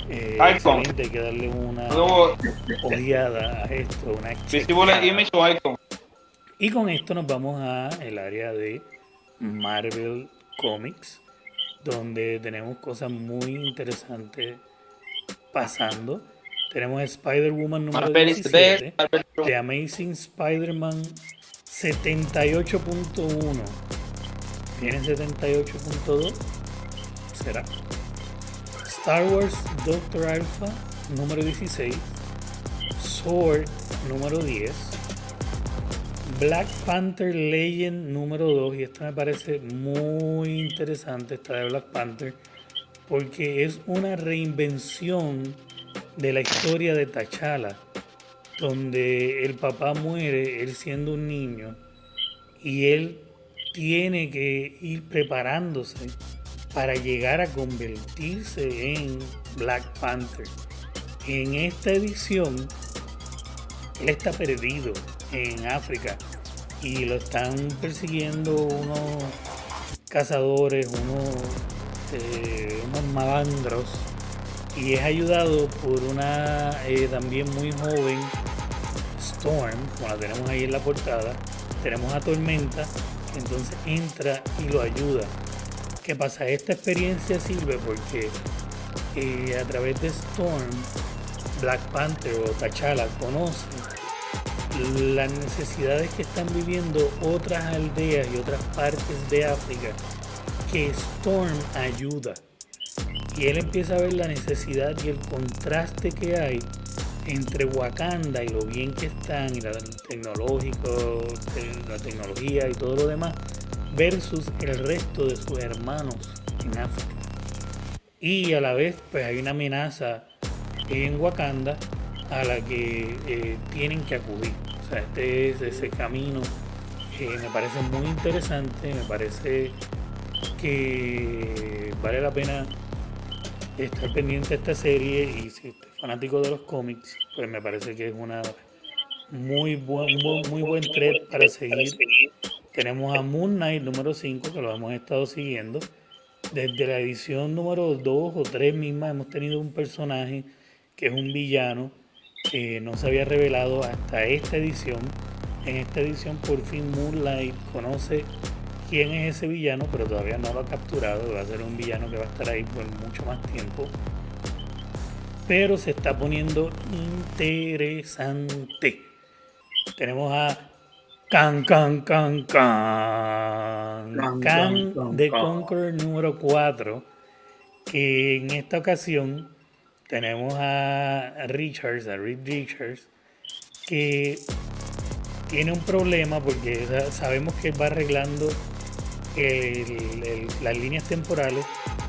eh, excelente, hay que darle una Luego, ojeada a esto, una. Image o Icon. Y con esto nos vamos a el área de Marvel Comics, donde tenemos cosas muy interesantes pasando. Tenemos Spider-Woman número Marvel is the 17, best. Marvel- The Amazing Spider-Man 78.1. ¿Tiene 78.2? Será. Star Wars Doctor Alpha número 16. Sword número 10. Black Panther Legend número 2 y esta me parece muy interesante esta de Black Panther porque es una reinvención de la historia de T'Challa donde el papá muere él siendo un niño y él tiene que ir preparándose para llegar a convertirse en Black Panther. En esta edición él está perdido en África y lo están persiguiendo unos cazadores, unos, eh, malandros y es ayudado por una eh, también muy joven Storm, como la tenemos ahí en la portada. Tenemos a Tormenta, entonces entra y lo ayuda. ¿Qué pasa? Esta experiencia sirve porque eh, a través de Storm, Black Panther o T'Challa conoce las necesidades que están viviendo otras aldeas y otras partes de África que Storm ayuda. Y él empieza a ver la necesidad y el contraste que hay entre Wakanda y lo bien que están y la tecnológico, te- la tecnología y todo lo demás versus el resto de sus hermanos en África. Y a la vez, pues hay una amenaza en Wakanda a la que eh, tienen que acudir. O sea, este es ese camino que me parece muy interesante, me parece que vale la pena estar pendiente de esta serie y si usted es fanático de los cómics, pues me parece que es una muy buen, muy, buen thread para seguir. Tenemos a Moon Knight número 5, que lo hemos estado siguiendo. Desde la edición número 2 o 3 misma hemos tenido un personaje que es un villano que no se había revelado hasta esta edición. En esta edición por fin Moonlight conoce quién es ese villano, pero todavía no lo ha capturado. Va a ser un villano que va a estar ahí por mucho más tiempo. Pero se está poniendo interesante. Tenemos a Can Can Can Can Can, Can Can, de. Conqueror número 4. Que en esta ocasión tenemos a Richards, a Reed Richards, que tiene un problema porque sa- sabemos que va arreglando el- el- las líneas temporales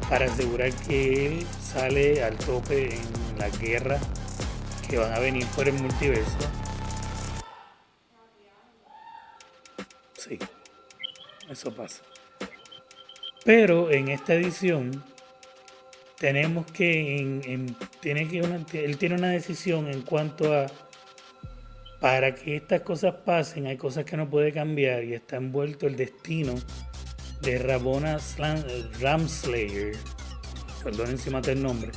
para asegurar que él sale al tope en la guerra que van a venir por el multiverso. Sí, eso pasa. Pero en esta edición tenemos que una- él tiene una decisión en cuanto a para que estas cosas pasen hay cosas que no puede cambiar y está envuelto el destino de Rabona Ramslayer perdonen si maté el nombre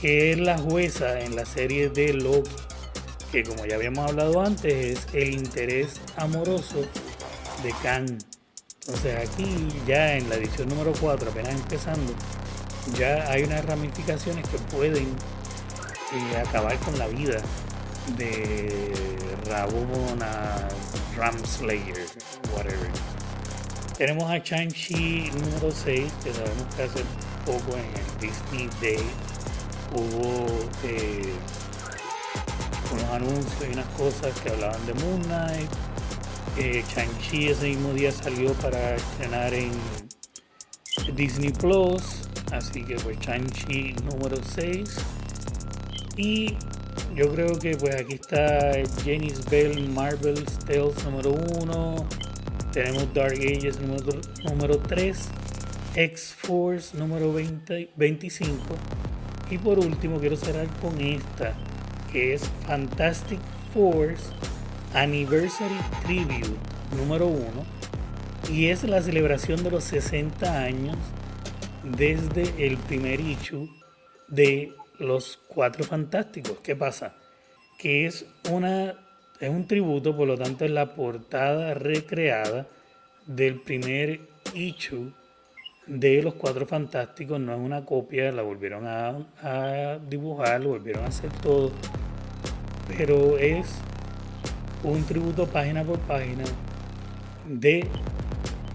que es la jueza en la serie de Loki que como ya habíamos hablado antes es el interés amoroso de Kang entonces aquí ya en la edición número 4 apenas empezando ya hay unas ramificaciones que pueden eh, acabar con la vida de Rabona Ramslayer, whatever. Tenemos a Shang-Chi número 6, que sabemos que hace poco en el Disney Day hubo eh, unos anuncios y unas cosas que hablaban de Moon Knight. Eh, Shang-Chi ese mismo día salió para estrenar en Disney Plus, así que pues Shang-Chi número 6. Y yo creo que pues aquí está Janice Bell Marvel Tales número 1. Tenemos Dark Ages número, número 3. X-Force número 20 25. Y por último quiero cerrar con esta, que es Fantastic Force Anniversary Tribute número 1. Y es la celebración de los 60 años desde el primer issue de los Cuatro Fantásticos. ¿Qué pasa? Que es una es un tributo, por lo tanto es la portada recreada del primer issue de los Cuatro Fantásticos. No es una copia, la volvieron a, a dibujar, lo volvieron a hacer todo. Pero es un tributo página por página de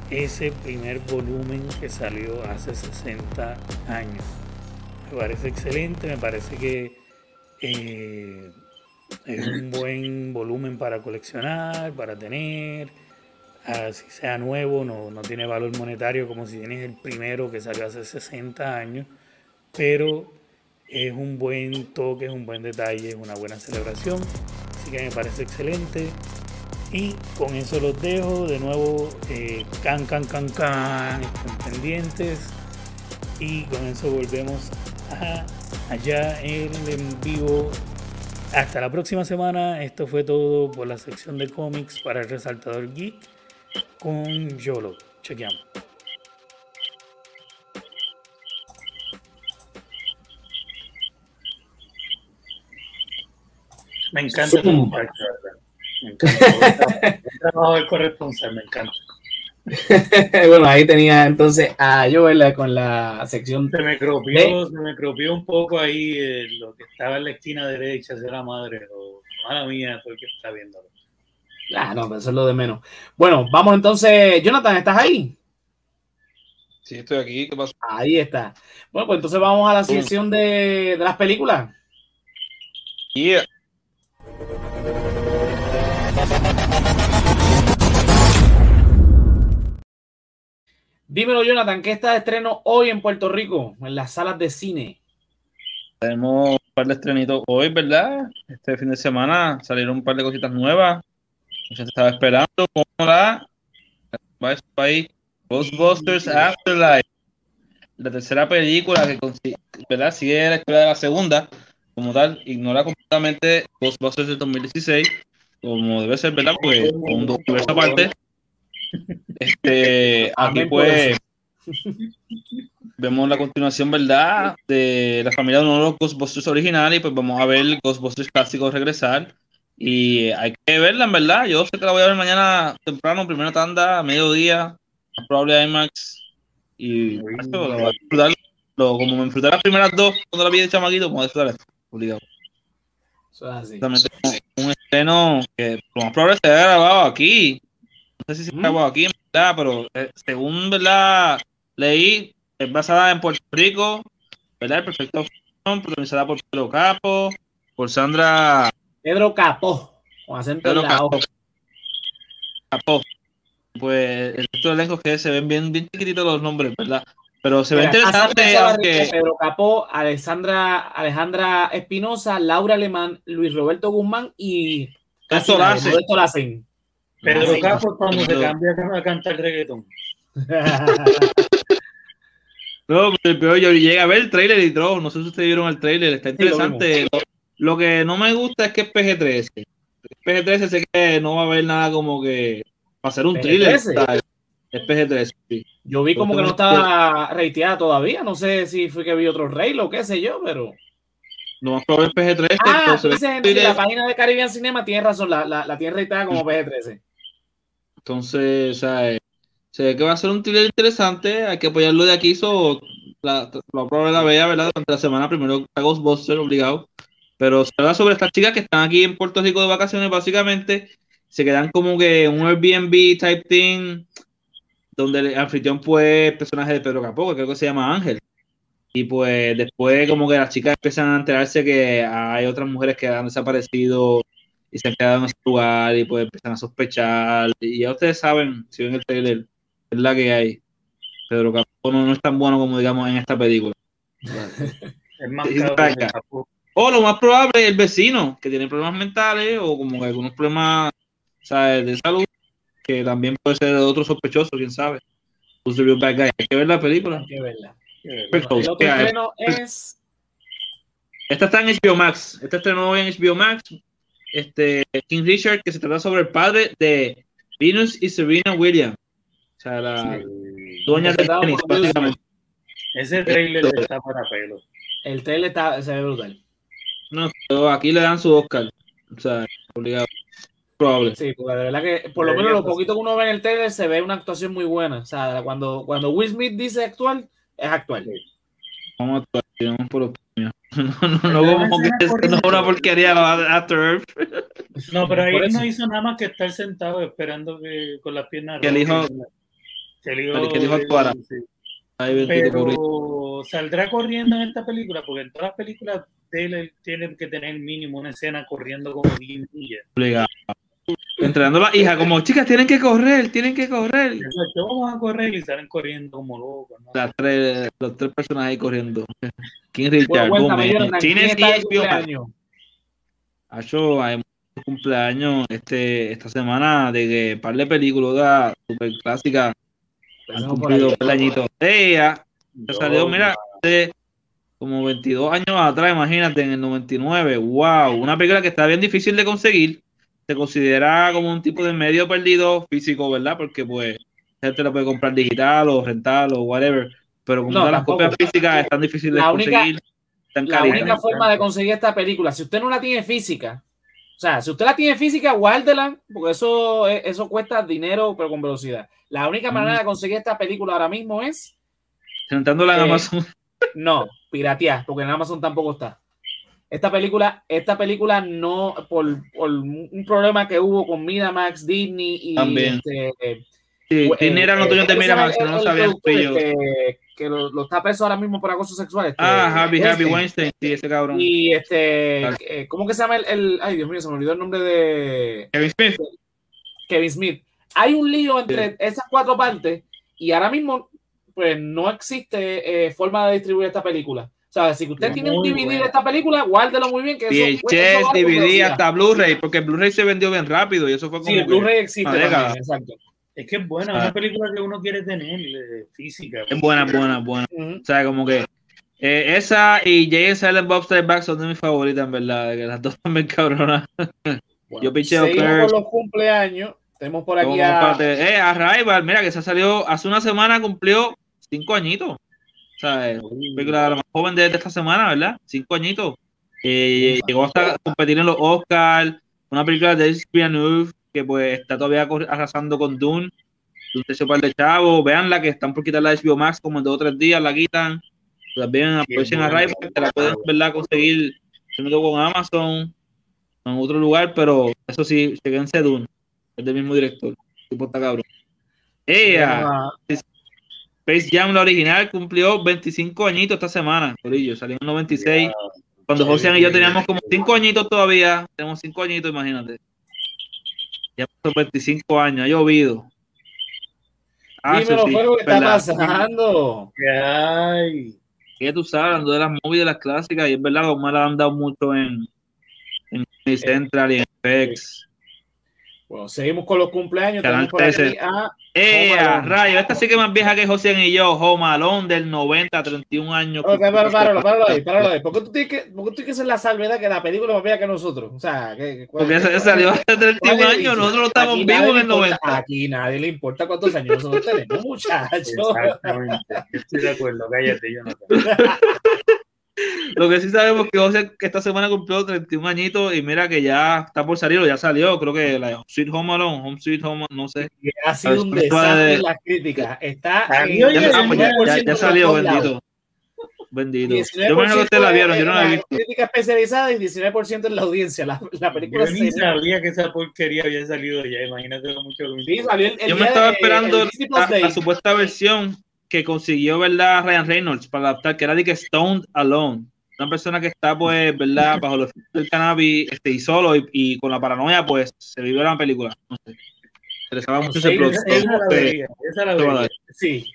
ese primer volumen que salió hace 60 años. Me parece excelente, me parece que eh, es un buen volumen para coleccionar, para tener. Así sea nuevo, no, no tiene valor monetario como si tienes el primero que salió hace 60 años, pero es un buen toque, es un buen detalle, es una buena celebración. Así que me parece excelente. Y con eso los dejo. De nuevo, eh, can, can, can, can. Pendientes. Y con eso volvemos a allá en en vivo. Hasta la próxima semana. Esto fue todo por la sección de cómics para el resaltador geek con Yolo. Chequeamos. Me encanta muchacho, ¿verdad? Me encanta. El trabajo del corresponsal, me encanta. bueno, ahí tenía entonces a Joel con la sección. Se me cropió, se me cropió un poco ahí eh, lo que estaba en la esquina derecha de la madre. O, mala mía, fue el que está viéndolo. Ah, no, pero eso es lo de menos. Bueno, vamos entonces. Jonathan, ¿estás ahí? Sí, estoy aquí. ¿Qué pasó? Ahí está. Bueno, pues entonces vamos a la sección de, de las películas. Yeah. Dímelo, Jonathan, ¿qué está de estreno hoy en Puerto Rico, en las salas de cine? Tenemos un par de estrenitos hoy, ¿verdad? Este fin de semana salieron un par de cositas nuevas. Mucha gente estaba esperando. ¿Cómo la? Va a su país. Ghostbusters Afterlife. La tercera película que ¿verdad? sigue la historia de la segunda, como tal, ignora completamente Ghostbusters del 2016, como debe ser, ¿verdad? Pues con un universo aparte. Este, aquí pues vemos la continuación, ¿verdad? De la familia de uno de los Ghostbusters originales y pues vamos a ver Ghostbusters clásicos regresar. Y hay que verla, en verdad. Yo sé que la voy a ver mañana temprano, primera tanda, mediodía, probable IMAX. Y eso, la voy a disfrutar. Lo- como me disfruté las primeras dos cuando la vi de chamaquito, a disfrutar esto, obligado. Eso es así. Un, un estreno que lo más probable se haya grabado aquí. No sé si se grabó aquí, en verdad, pero eh, según verdad leí, es basada en Puerto Rico, ¿verdad? El perfecto protagonizada por Pedro Capo, por Sandra Pedro Capó, con acento en Pedro la O. Capó. Capó. Pues el resto del elenco que se ven bien, bien chiquititos los nombres, ¿verdad? Pero se ve Mira, interesante, aunque Pedro Capó, Alexandra, Alejandra Espinosa, Laura Alemán, Luis Roberto Guzmán y. Modesto Lacen. Pedro Lacen. Capo es cuando se cambia a cantar reggaetón. No, pero el peor, yo llegué a ver el trailer y todo. No sé si ustedes vieron el trailer, está interesante. Lo, lo que no me gusta es que es PG-13. PG-13 sé que no va a haber nada como que para hacer un PG-13. thriller. Es PG-13, sí. Yo vi como que no estaba reiteada todavía. No sé si fue que vi otro rey o qué sé yo, pero. Lo más probable es PG-13. Ah, entonces, tú dices en thriller. la página de Caribbean Cinema tienes razón, la, la, la tiene reiteada como PG-13. Entonces, o sea, eh, se ve que va a ser un thriller interesante. Hay que apoyarlo de aquí. So, la, lo probable la vea, ¿verdad? Durante la semana, primero a Ghostbusters, obligado. Pero se habla sobre estas chicas que están aquí en Puerto Rico de vacaciones, básicamente. Se quedan como que en un Airbnb type thing, donde el anfitrión, pues, personaje de Pedro Capó, que creo que se llama Ángel. Y pues después como que las chicas empiezan a enterarse que hay otras mujeres que han desaparecido y se han quedado en ese lugar y pues empiezan a sospechar. Y ya ustedes saben, si ven el trailer, es la que hay. Pedro Capó no, no es tan bueno como digamos en esta película. Es más. O lo más probable es el vecino, que tiene problemas mentales o como que algunos problemas ¿sabes? de salud, que también puede ser otro sospechoso, quién sabe. Who's the real bad guy? Hay que ver la película. Hay que verla. Perfecto. El otro estreno es. Esta está en HBO Max. Esta estrenó hoy en HBO Max. Este, King Richard, que se trata sobre el padre de Venus y Serena Williams. O sea, la dueña del tenis, básicamente. Ese trailer está para pelo. El trailer está, se ve brutal. No, pero aquí le dan su Oscar. O sea, obligado. Probable. Sí, porque de verdad que por lo menos lo poquito que uno ve en el trailer se ve una actuación muy buena. O sea, cuando, cuando Will Smith dice actual, es actual. A actuar, vamos por los premios. No, no, no, como que es no una porquería la After Earth. No, pero ahí no hizo nada más que estar sentado esperando que con las piernas Que el hijo-. Que el hijo, que el hijo actuara. sí. Pero saldrá corriendo en esta película, porque en todas las películas de él él tiene que tener mínimo una escena corriendo como 10 millas. Entrenando a la hija, como chicas, tienen que correr, tienen que correr. Exacto, vamos a correr y salen corriendo como locos. ¿no? Las tres, los tres personajes ahí corriendo. King Richard, Bueno, Gómez, ¿quién de HBO? Hacho, hay muchos cumpleaños este, esta semana de que par de películas super clásicas han cumplido el añito. Ella salió, mira, hace como 22 años atrás, imagínate, en el 99. ¡Wow! Una película que está bien difícil de conseguir. Se considera como un tipo de medio perdido físico, ¿verdad? Porque, pues, gente la puede comprar digital o rental o whatever. Pero como No, todas las copias físicas están difíciles de conseguir. La caritas. única forma de conseguir esta película, si usted no la tiene física, o sea, si usted la tiene física, guárdela, porque eso, eso cuesta dinero, pero con velocidad. La única manera de conseguir esta película ahora mismo es, Sentándola en Eh, Amazon. no, piratear, porque en Amazon tampoco está. Esta película, esta película no, por, por un problema que hubo con Miramax, Disney y También. este, Sí, eh, eran los eh, dueños de ¿cómo se llama Miramax, no sabían productor ellos. Que, que lo, lo está preso ahora mismo por acoso sexual. este, Ah, Harvey, Harvey Weinstein. Sí, ese cabrón. Y este, Claro. eh, ¿cómo que se llama el, el- Ay, Dios mío, se me olvidó el nombre de Kevin Smith. Kevin Smith. Hay un lío entre esas cuatro partes y ahora mismo pues no existe eh, forma de distribuir esta película. O sea, si usted tiene un Muy DVD buena. de esta película, guárdelo muy bien. Que eso, eso VHS, por DVD, hasta Blu-ray, porque Blu-ray se vendió bien rápido y eso fue como. Sí, Blu-ray existe también, exacto. Es que es buena, Ah. una película que uno quiere tener eh, física. Es buena, buena, buena. O sea, como que eh, esa y Jay and Silent Bob Strike Back son de mis favoritas, en verdad. Que las dos también cabronas. Yo picheo con los cumpleaños. Tenemos por aquí Como, a. espérate, eh, Arrival, mira que se salió hace una semana, cumplió cinco añitos. O sea, es una película la más joven de, de esta semana, ¿verdad? Cinco añitos. Eh, llegó hasta a competir en los Oscars. Una película de Denis Villeneuve que pues está todavía arrasando con Dune. Un tercio par de chavos. Veanla que están por quitar la HBO Max como en dos o tres días, la quitan. También aprovechen buena. Arrival, que la pueden ¿verdad? conseguir si no con Amazon o en otro lugar, pero eso sí, chequense Dune. Es del mismo director. Tipo está cabrón. ¡Ea! Space Jam, la original, cumplió 25 añitos esta semana. Corillo, salió en 96. Cuando José y yo teníamos como 5 añitos todavía. Tenemos 5 añitos, imagínate. Ya pasó 25 años, ha llovido. Ah, Dímelo, sí, ¿qué está pasando? Ay. Que tú sabes, hablando de las movies de las clásicas, y es verdad, la han dado mucho en, en Central y en FX. Bueno, seguimos con los cumpleaños. Canal Tenemos por aquí 13. a ¡Eh, rayo! Esta sí que es más vieja que José y yo, Home Alone del 90, 31 años. Ok, páralo, páralo, páralo ahí, páralo ahí. ¿Por qué tú tienes que, por qué tú tienes que hacer la salvedad que la película es más vieja que nosotros? O sea, que, que- Porque esa- salió hace 31 ¿cuál es el años, nosotros no estamos vivos en el le importa- 90. Aquí nadie le importa cuántos años nosotros tenemos, muchachos. Exactamente. Estoy de acuerdo, cállate, yo no. Lo que sí sabemos es que José que esta semana cumplió 31 añitos y mira que ya está por salir o ya salió, creo que la de Sweet Home Alone, Home Sweet Home, no sé. Ha sido un desastre de- en las críticas. Está Salió Ya, ya, ya- 19% ya salió, bendito. Bendito. 19% Yo me imagino que ustedes la vieron, yo no la he visto. Crítica especializada y 19% en la audiencia. La, la película Yo ni sabía que esa porquería había salido ya, imagínate lo mucho que me Sí, salió el- el Yo me estaba de- esperando la, la supuesta versión que consiguió, ¿verdad? Ryan Reynolds para adaptar, que era de que Stoned Alone. Una persona que está, pues, ¿verdad? Bajo los efectos del cannabis este, y solo y, y con la paranoia, pues, se vivió la película. No sé. Interesaba mucho ese Sí, plot. esa- esa la vería, a. Sí.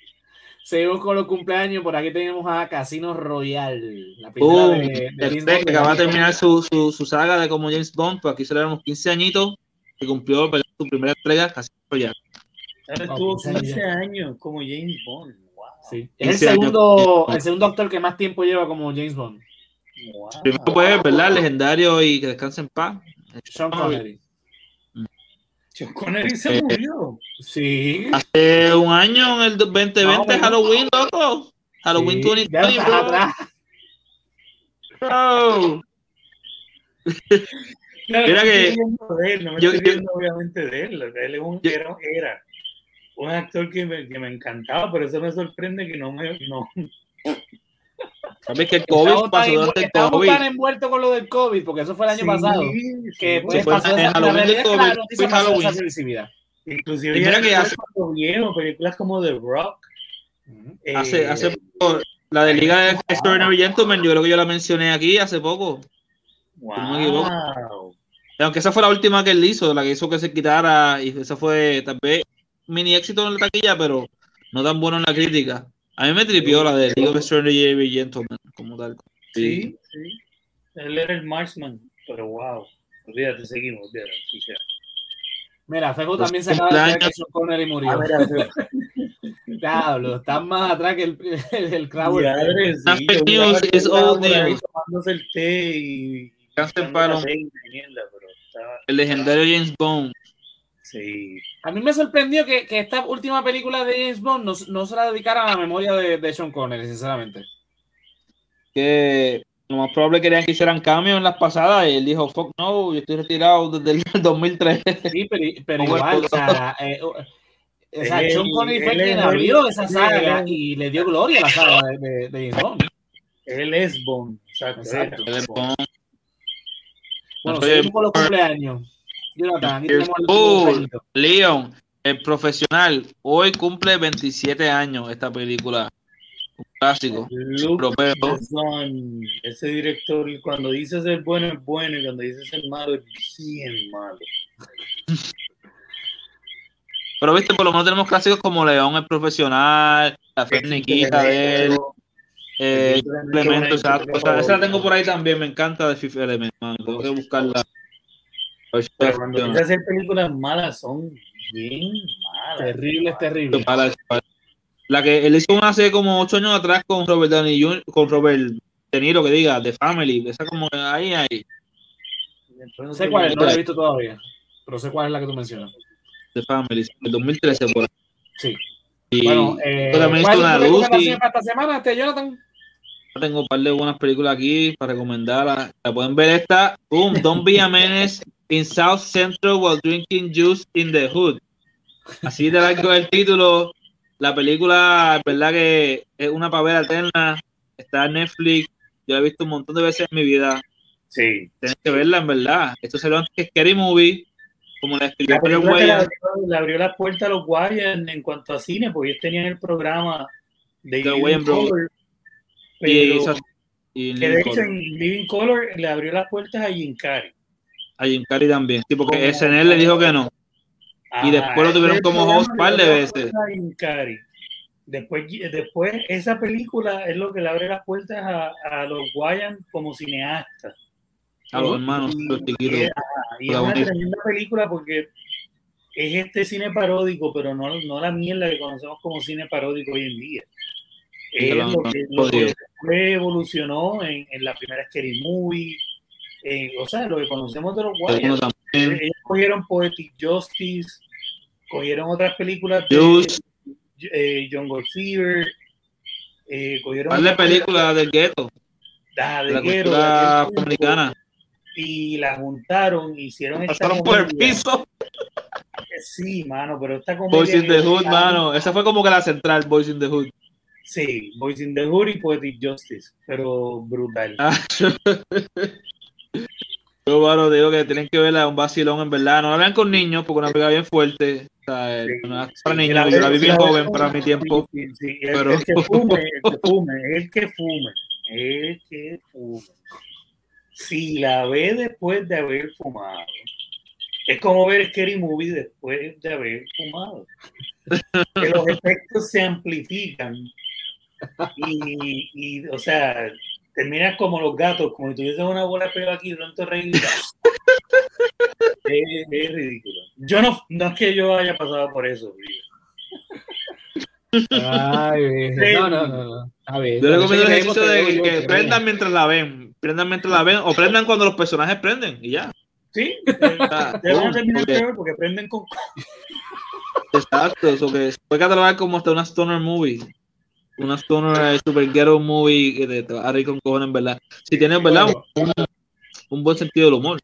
Seguimos con los cumpleaños. Por aquí tenemos a Casino Royale. La película Boom. de, de El Bond. que acaba de terminar su, su, su saga de como James Bond, pues aquí celebramos 15 añitos que cumplió ¿verdad? su primera entrega, casi ya. Ahora Oh, estuvo 15 15 años como James Bond. Sí. Es el 15 años. segundo, el segundo actor que más tiempo lleva como James Bond. wow. Primero, pues, ¿verdad? Legendario y que descanse en paz. Sean Connery. Sean Connery se Eh, murió. Sí. Hace un año, en el 2020, Más o menos. Halloween, loco. Halloween Sí, 2020, ya estás bro. atrás. Claro, Mira no que- estoy riendo de él, no me yo- estoy yo- riendo obviamente de él. Él es un, Yo- era, era un actor que me, que me encantaba, pero eso me sorprende que no me. No, ¿Sabes que el COVID pasó el estamos COVID? tan envueltos con lo del COVID, porque eso fue el año Sí, pasado. sí, Que bueno. pues, fue pasó la Halloween del la COVID, fue Halloween. Inclusive Y mira ya que hace- viejo, películas como The Rock. Hace, eh, hace poco, la de Liga de Extraordinary Gentlemen, yo creo que yo la mencioné aquí hace poco. wow. no me equivoco. Y aunque esa fue la última que él hizo, la que hizo que se quitara, y esa fue tal vez mini éxito en la taquilla, pero no tan bueno en la crítica. A mí me tripió la de League of Extraordinary Gentlemen, como tal. Sí, sí. Él era el Marksman, pero wow. Olvídate, seguimos. olvídate, sí, sí. Mira, Fejo también se acaba de que. Sean Connery murió. Diablo, están más atrás que el, el, el Crowder. Old news. Tomándose el té y. Cáncer estaba. El legendario James Bond. Sí. A mí me sorprendió que, que esta última película de James Bond no, no se la dedicara a la memoria de, de Sean Connery, sinceramente. Que lo más probable querían que hicieran cambios en las pasadas y él dijo, fuck no, yo estoy retirado desde el 2003. Sí, pero, pero igual, o sea, eh, o sea, Él- Sean Connery fue él quien es- abrió esa saga él- y le dio gloria a la saga de, de- de James Bond. Él es Bond. Exacto. Exacto. era James Bond. Bueno, Soy seguimos con los cumpleaños. Jonathan, Uh. Leon, el profesional, hoy cumple 27 años esta película. Un clásico. Europeo. Ese director, cuando dice ser bueno es bueno y cuando dice ser malo es bien malo. Pero viste, por lo menos tenemos clásicos como León, el profesional, La Ferniquita de él. Eh, Elemento, O sea, esa la tengo por ahí también, me encanta de Fifth Element, man. Tengo que buscarla. Pero cuando a hacer películas malas son bien malas. Terrible, es terrible. Para- para- La que él hizo una hace como ocho años atrás con Robert Downey Jr., con Robert De Niro, que diga, The Family. Esa como ahí, ahí. No sé cuál es, no la he visto todavía. Pero sé cuál es la que tú mencionas. The Family, el 2013 por ahí. Sí. Y Bueno, eh, también ¿cuál hice es una para esta semana, este Jonathan? Tengo un par de buenas películas aquí para recomendarlas. La pueden ver esta. Boom, Don't be a menace in South Central while drinking juice in the hood. Así de largo el título. La película, es verdad que es una pavera eterna. Está en Netflix. Yo la he visto un montón de veces en mi vida. Sí. Tienes que verla, en verdad. Esto salió antes que Scary Movie. Como la escribió La le abrió, las puertas a los Guardians en cuanto a cine, porque ellos tenían el programa de The Living Wayans Brothers. Y, y que de hecho en Living Color le abrió las puertas a Jim Carrey. A Jim Carrey también. Sí, porque SNL le dijo que no. Y después lo tuvieron como host le par de veces. Después, después, esa película es lo que le abre las puertas a, a los Guayan como cineastas. A los hermanos, Y- los chiquitos. y- y es una tremenda película porque es este cine paródico, pero no, no la mierda que conocemos como cine paródico hoy en día. Es lo- que, lo que evolucionó en, en la primera Scary Movie. Eh, o sea, lo que conocemos de los Guayas. también. Ellos cogieron Poetic Justice, cogieron otras películas de eh, John Fever, eh, cogieron Par de otras películas del gueto. Ah, de La de aquel tiempo, afroamericana. y la juntaron, hicieron esta Pasaron por el piso. Sí, mano, pero esta comedia. Boys in the Hood, mano. Esa fue como que la central, Boys in the Hood. Sí, Boys in the Hood y Poetic Justice, pero brutal. Ah, Yo, mano, digo que tienen que verla, un vacilón, en verdad. No la vean con niños, porque una película bien fuerte. O sea, no es para Sí, niños. Yo la vi ves- bien la joven para mi tiempo. Sí, sí, sí, El, Pero- el que fume, el que fume, el que fume, el que fume. Si la ve después de haber fumado, es como ver Scary Movie después de haber fumado. Que los efectos se amplifican y, y, o sea, terminas como los gatos, como si tuvieses una bola de pelo aquí pronto reír. Es, es ridículo. Yo no, no es que yo haya pasado por eso. Ay, Sí. no, no, no, no. A ver, Yo recomiendo el ejercicio de que, prendan mientras la ven. Prendan mientras la ven. O prendan cuando los personajes prenden. Y ya. Sí, Ah, te van a boom, terminar porque- peor porque prenden con. Exacto, eso que se puede catalogar como hasta una stoner movie. Una stoner super ghetto movie que te, te va a reír con cojones, en verdad. Si tienes, ¿verdad? Un, un buen sentido del humor.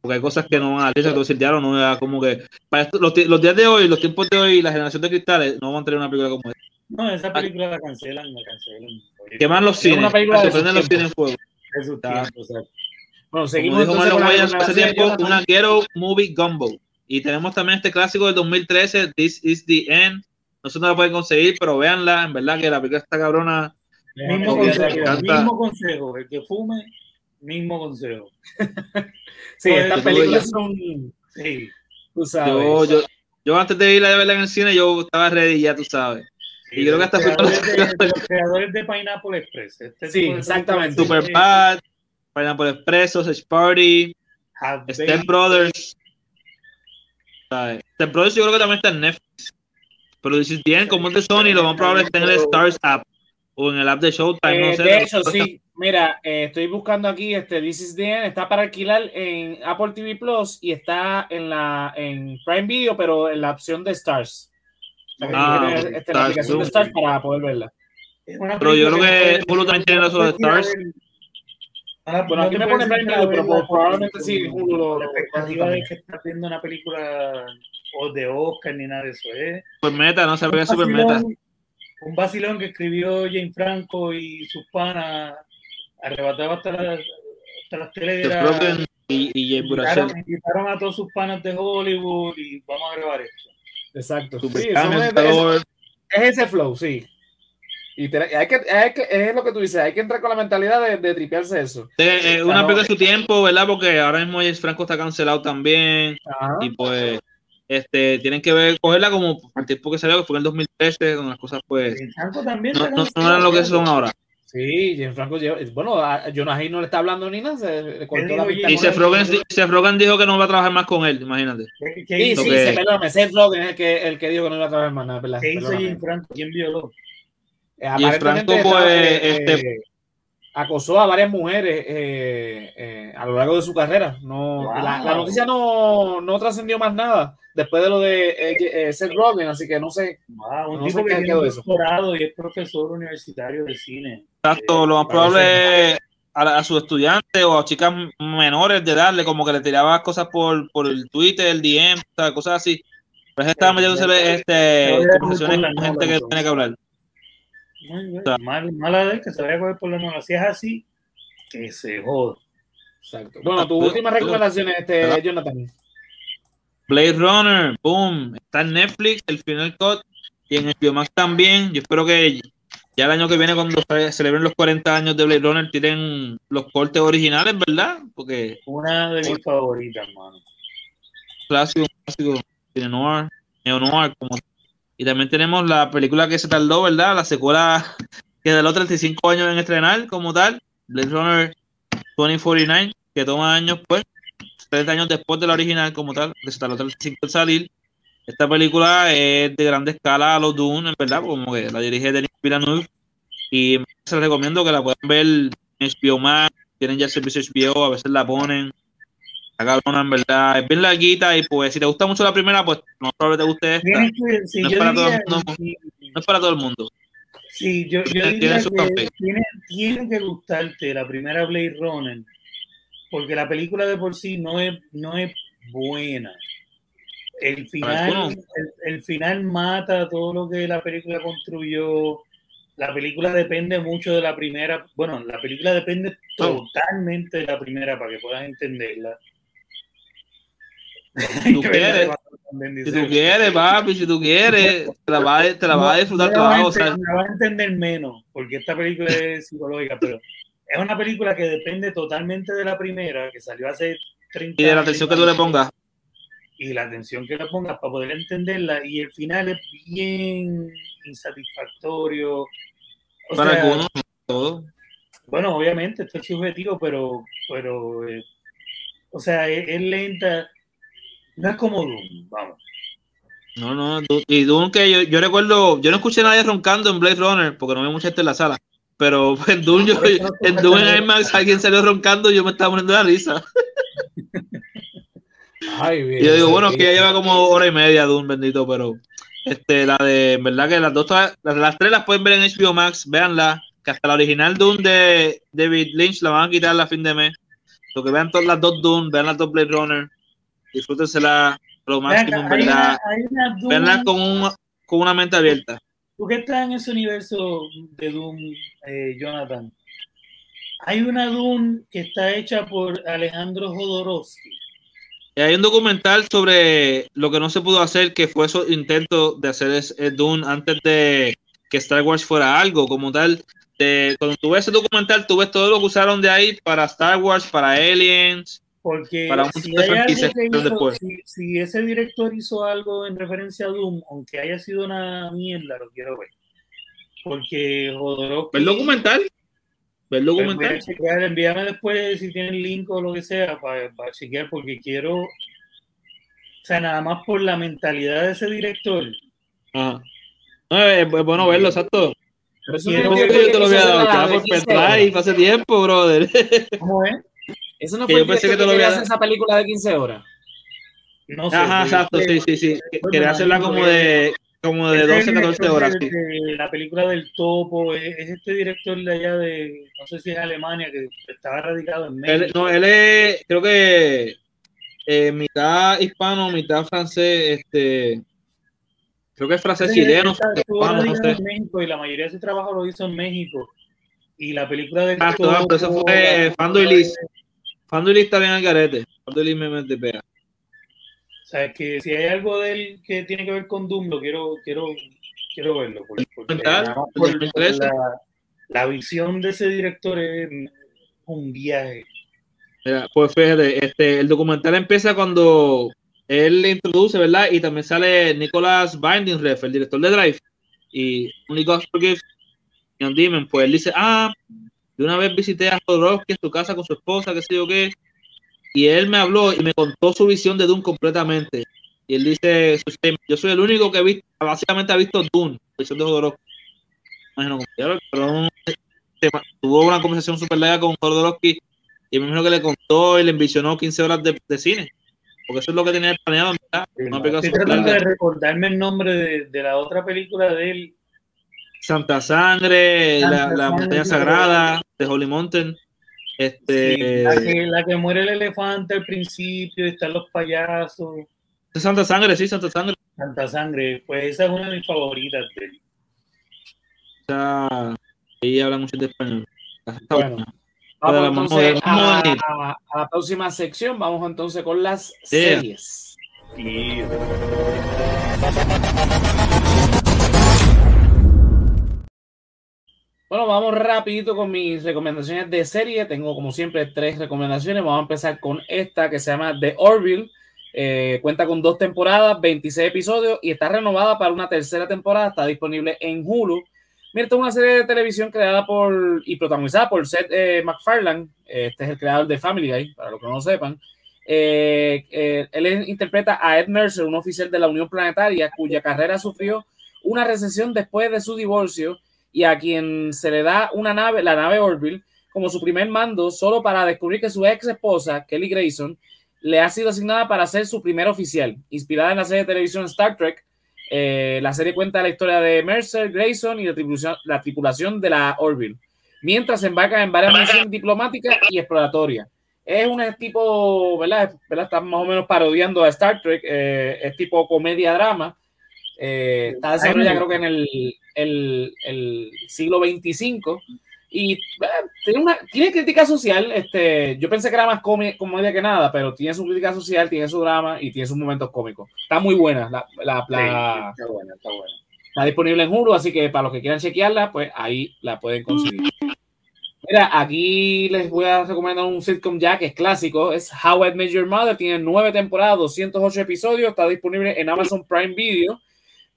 Porque hay cosas que no van a risa, dices, ya no, ya como que. Para esto- los, los días de hoy, los tiempos de hoy, la generación de cristales, no van a tener una película como esta. No, esa película la cancelan, la cancelan. Queman los Es cines. una película se prenden los cines en fuego. O sea, Bueno, Como seguimos dijo entonces Marlon Wayans hace tiempo, una ghetto movie gumbo. Y tenemos también este clásico del 2013, This is the End. No sé dónde la pueden conseguir, pero véanla. En verdad que la película está cabrona. mismo consejo, mismo consejo. El que fume, mismo consejo. Sí, Pues, estas películas son, Sí. tú sabes. Yo, yo, yo antes de ir a verla en el cine, yo estaba ready, ya tú sabes. Y creo que hasta fue con creadores de, de los creadores de Pineapple Express. Este Sí, exactamente. películas Super de- Bad, Pineapple Express, Sausage Party, Step. Brothers. ¿sabes? Step Brothers yo creo que también está en Netflix. Pero This is the End, como es de Sony, lo más probable es que en el Stars app o en el app de Showtime, Eh, no sé. de hecho, sí. Mira, eh, estoy buscando aquí este This is the End, está para alquilar en Apple TV Plus y está en la en Prime Video, pero en la opción de Stars. O sea, Ah, la de para poder verla. Es Pero yo creo que Hulu también tiene eso de Stars. Bueno, no aquí me pone Prime Video, pero probablemente sí, Hulu lo- la expectativa de que estás viendo una película o de Oscar ni nada de eso. ¿eh? Super meta, no se ve Un super meta. Un vacilón que escribió Jane Franco y sus panas arrebataba hasta, la- hasta las teleras. Y, y Invitaron, invitaron a todos sus panas de Hollywood y vamos a grabar esto. Exacto. Super Sí, es, Calor. es- es ese flow, sí. Y te- hay que, hay que, es lo que tú dices, hay que entrar con la mentalidad de, de tripearse eso. Eh, eh, una no- película de su tiempo, ¿verdad? Porque ahora mismo James Franco está cancelado también. Ajá. Y pues, este, tienen que ver, cogerla como al tiempo que salió, que fue en el 2013, donde las cosas pues Franco también no, no- no eran lo que son ahora. Sí, James Franco lleva- Bueno, a Jonah Hill no le está hablando ni nada. Se le cortó la pista Y Seth. Rogen, Seth Rogen dijo que no va a trabajar más con él, imagínate. Sí, Lo sí, que- sí, perdóname. Seth Rogen es el que, el que dijo que no iba a trabajar más nada, ¿verdad? ¿Qué hizo. James Franco? ¿Quién violó? Eh, James Franco, pues, eh, este- eh, acosó a varias mujeres eh, eh, a lo largo de su carrera. No, Wow. la, la noticia no, no trascendió más nada después de lo de eh, eh, Seth Rogen, así que no sé. Wow, un No tipo sé que quedó eso. y es profesor universitario de cine. Exacto, lo más probable a, la- a sus estudiantes o a chicas menores de darle como que le tiraba cosas por, por el Twitter, el DM, cosas así. Pero que estaba metiéndose este, conversaciones con gente que tiene que hablar. Muy bien. Mal, mala de él que se vaya a coger por la mano. Si es así, que se joda. Exacto. Bueno, tus últimas recomendaciones, este, Jonathan. Blade Runner, boom, está en Netflix, el final cut, y en HBO Max también. Yo espero que ya el año que viene, cuando se celebren los 40 años de Blade Runner, tiren los cortes originales, ¿verdad? Porque Una de mis favoritas, mano. clásico, clásico, cine noir, neo noir, como y también tenemos la película que se tardó, ¿verdad? La secuela que tardó 35 años en estrenar como tal, Blade Runner 2049, que toma años pues, 30 años después de la original como tal, que se tardó 35 en salir. Esta película es de grande escala a los Dune, verdad, como que la dirige Denis Villeneuve y se les recomiendo que la puedan ver en HBO Max, tienen ya el servicio HBO, a veces la ponen, la cabrona, en verdad, es bien larguita y pues si te gusta mucho la primera, pues no probablemente te guste esta. Sí, no, es para todo el mundo, sí, no es para todo el mundo. Sí, yo, yo Tiene- diría que tiene, tiene que gustarte la primera Blade Runner, porque la película de por sí no es, no es buena. El final, el, el final mata todo lo que la película construyó. La película depende mucho de la primera. Bueno, la película depende totalmente de la primera para que puedas entenderla. Si tú quieres, si tú quieres, papi, si tú quieres, te la vas a, te la vas a disfrutar la vas a toda, o sea, ente- me la vas a entender menos, porque esta película es psicológica, pero es una película que depende totalmente de la primera, que salió hace 30 y de la años, atención que tú le pongas. Y la atención que le pongas para poder entenderla, y el final es bien insatisfactorio. O Para sea, algunos, todo. bueno, obviamente, esto es subjetivo, pero, pero eh, o sea, es, es lenta. No es como Doom, vamos. No, no, y Dune que yo, yo recuerdo, yo no escuché a nadie roncando en Blade Runner, porque no había mucha gente en la sala, pero en Dune, yo, en Dune en IMAX alguien salió roncando y yo me estaba poniendo la risa. Ay, bien, Y yo digo, bueno, que tío. ya lleva como hora y media Dune, bendito, pero este, la de, en verdad que las dos, todas- las, las tres las pueden ver en HBO Max, véanla, que hasta la original Dune de David Lynch la van a quitar a fin de mes. Lo que vean todas las dos Dune, vean las dos Blade Runner, disfrútensela lo máximo, en Ven acá, hay verdad. una- hay una Doom- con, un, con una mente abierta. Tú que estás en ese universo de Doom, eh, Jonathan, hay una Doom que está hecha por Alejandro Jodorowsky. Y hay un documental sobre lo que no se pudo hacer, que fue esos intentos de hacer es, es Dune antes de que Star Wars fuera algo como tal. De, cuando tú ves ese documental, tú ves todo lo que usaron de ahí para Star Wars, para Aliens, Porque para si, hizo- si- si ese director hizo algo en referencia a Doom, aunque haya sido una mierda, lo quiero ver. Porque Jodorowsky... ¿Ve el documental? ¿Ve el Pues documental? chequear, envíame después si tienen link o lo que sea para, para chequear porque quiero, o sea, nada más por la mentalidad de ese director. Ajá. No, es, es bueno verlo, exacto. Pero eso Quiero no Yo te lo había dado ya por 15 pendrive hace tiempo, brother. ¿Cómo es? Eso no Que fue yo pensé que te lo había hacer esa película de 15 horas. No sé. Ajá, exacto, sí, sí, sí. Quería hacerla como de, como de Este es 12, el 14 director horas. de- sí. de la película del topo, es, es este director de allá de, no sé si es Alemania, que estaba radicado en México. Él, no, él es, creo que eh, mitad hispano, mitad francés, este, creo que es francés chileno, no sé. en México y la mayoría de su trabajo lo hizo en México. Y la película del Exacto, topo, eso fue Fando y Liz. Liz está bien al garete. Liz me mete pega. O sea, que si hay algo de él que tiene que ver con Doom, lo quiero, quiero, quiero verlo. Porque, porque documental? nada más ¿El por- 2013? por la, la visión de ese director es un viaje. Mira, pues fíjate, este, el documental empieza cuando él le introduce, ¿verdad? Y también sale Nicholas Binding Ref, el director de Drive, y Only God Forgives, on Demon, pues él dice, ah, de una vez visité a Jodorowsky en su casa con su esposa, qué sé yo qué, y él me habló y me contó su visión de Dune completamente. Y él dice, yo soy el único que visto, básicamente ha visto Dune, la visión de Jodorowsky. Imagino, pero tuvo una conversación súper larga con Jodorowsky y me imagino que le contó y le envisionó 15 horas de, de cine. Porque eso es lo que tenía planeado, ¿verdad? Una Estoy tratando de recordarme el nombre de, de la otra película de él. Santa Sangre, Santa la, la Sangre, montaña sí, sagrada de Holy Mountain. Este, Sí, la, que, la que muere el elefante al principio, están los payasos. Santa Sangre, sí, Santa Sangre. Santa Sangre, pues esa es una de mis favoritas de él. Ahí habla mucho de español. Está Bueno, buena. Vamos entonces a, a la próxima sección. Vamos entonces con las Yeah. series. Y Bueno, vamos rapidito con mis recomendaciones de serie. Tengo como siempre tres recomendaciones. Vamos a empezar con esta que se llama The Orville. Eh, cuenta con dos temporadas, 26 episodios y está renovada para una tercera temporada. Está disponible en Hulu. Mira, esta es una serie de televisión creada por y protagonizada por Seth eh, MacFarlane. Este es el creador de Family Guy, para los que no lo sepan. Eh, eh, él interpreta a Ed Mercer, un oficial de la Unión Planetaria cuya carrera sufrió una recesión después de su divorcio y a quien se le da una nave, la nave Orville, como su primer mando, solo para descubrir que su ex esposa, Kelly Grayson, le ha sido asignada para ser su primer oficial. Inspirada en la serie de televisión Star Trek, eh, la serie cuenta la historia de Mercer, Grayson y la tripulación, la tripulación de la Orville, mientras embarca en varias misiones diplomáticas y exploratorias. Es un tipo, ¿verdad? ¿verdad? Está más o menos parodiando a Star Trek, eh, es tipo comedia-drama. Eh, está desarrollada creo que en el, el, el siglo 25 y eh, tiene, una, tiene crítica social. Este, yo pensé que era más come- comedia que nada, pero tiene su crítica social, tiene su drama y tiene sus momentos cómicos. Está muy buena. La, la- la- está buena, está buena. Está disponible en Hulu, así que para los que quieran chequearla, pues ahí la pueden conseguir. Mira, aquí les voy a recomendar un sitcom ya que es clásico, es How I Met Your Mother, tiene nueve temporadas, 208 episodios, está disponible en Amazon Prime Video.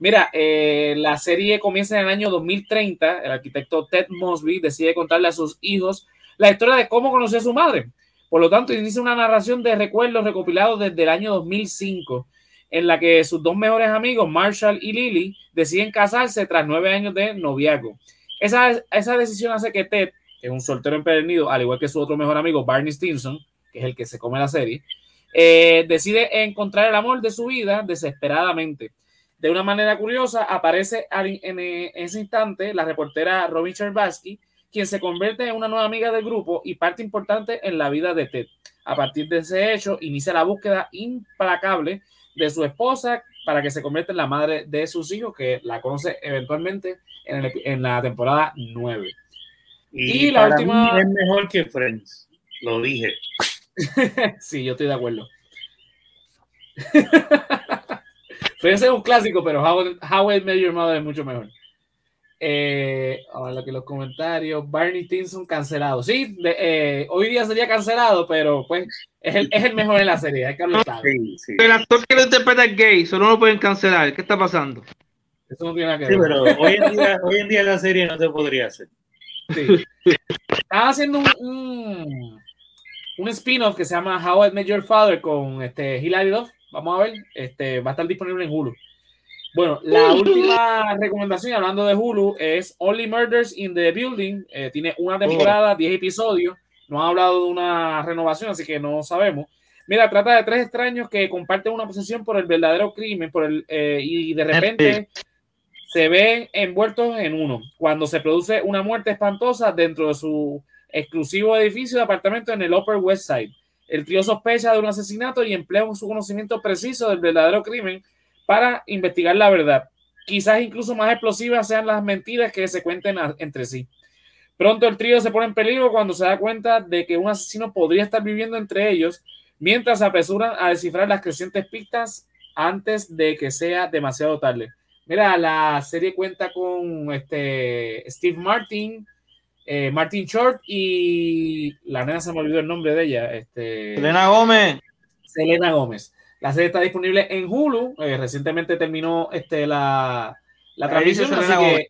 Mira, eh, la serie comienza en el año 2030, el arquitecto Ted Mosby decide contarle a sus hijos la historia de cómo conoció a su madre. Por lo tanto, inicia una narración de recuerdos recopilados desde el año 2005 en la que sus dos mejores amigos, Marshall y Lily, deciden casarse tras nueve años de noviazgo. Esa, esa decisión hace que Ted, que es un soltero empedernido, al igual que su otro mejor amigo, Barney Stinson, que es el que se come la serie, eh, decide encontrar el amor de su vida desesperadamente. De una manera curiosa, aparece al- en, en ese instante la reportera Robin Cherbatsky, quien se convierte en una nueva amiga del grupo y parte importante en la vida de Ted. A partir de ese hecho, inicia la búsqueda implacable de su esposa para que se convierta en la madre de sus hijos, que la conoce eventualmente en, el- en la temporada 9. Y, Y la para última- mí es mejor que Friends. Lo dije. sí, yo estoy de acuerdo. Friends es un clásico, pero How, How I Met Your Mother es mucho mejor. Eh, ahora que los comentarios. Barney Stinson cancelado. Sí, de- eh, hoy día sería cancelado, pero pues es el, es el mejor en la serie. Hay que hablar claro. El actor que lo interpreta es gay, solo no lo pueden cancelar. ¿Qué está pasando? Eso no tiene nada que Sí, ver. pero hoy en, día, hoy en día la serie no se podría hacer. Sí. Están haciendo un, un, un spin-off que se llama How I Met Your Father con este Hilary Duff. Vamos a ver. Este, va a estar disponible en Hulu. Bueno, la última recomendación, hablando de Hulu, es Only Murders in the Building. Eh, tiene una temporada, 10 episodios. No ha hablado de una renovación, así que no sabemos. Mira, trata de tres extraños que comparten una obsesión por el verdadero crimen por el, eh, y de repente se ven envueltos en uno. Cuando se produce una muerte espantosa dentro de su exclusivo edificio de apartamento en el Upper West Side. El trío sospecha de un asesinato y emplea su conocimiento preciso del verdadero crimen para investigar la verdad. Quizás incluso más explosivas sean las mentiras que se cuenten entre sí. Pronto el trío se pone en peligro cuando se da cuenta de que un asesino podría estar viviendo entre ellos, mientras se apresuran a descifrar las crecientes pistas antes de que sea demasiado tarde. Mira, la serie cuenta con este Steve Martin, eh, Martin Short y la nena se me olvidó el nombre de ella, este Elena Gómez. Selena Gómez. La serie está disponible en Hulu. eh, recientemente terminó este, la, la transmisión, así Selena que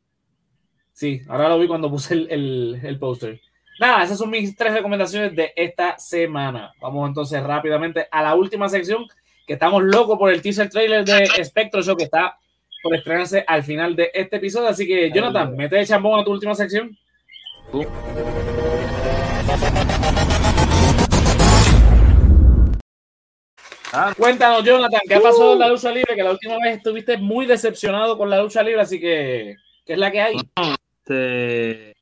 sí, ahora lo vi cuando puse el, el, el póster. Nada, esas son mis tres recomendaciones de esta semana. Vamos entonces rápidamente a la última sección, que estamos locos por el teaser trailer de Spectro Show que está por estrenarse al final de este episodio. Así que, Jonathan, mete el chambón a tu última sección. Cuéntanos, Jonathan, ¿qué ha pasado en la lucha libre? Que la última vez estuviste muy decepcionado con la lucha libre, así que, ¿qué es la que hay? Este,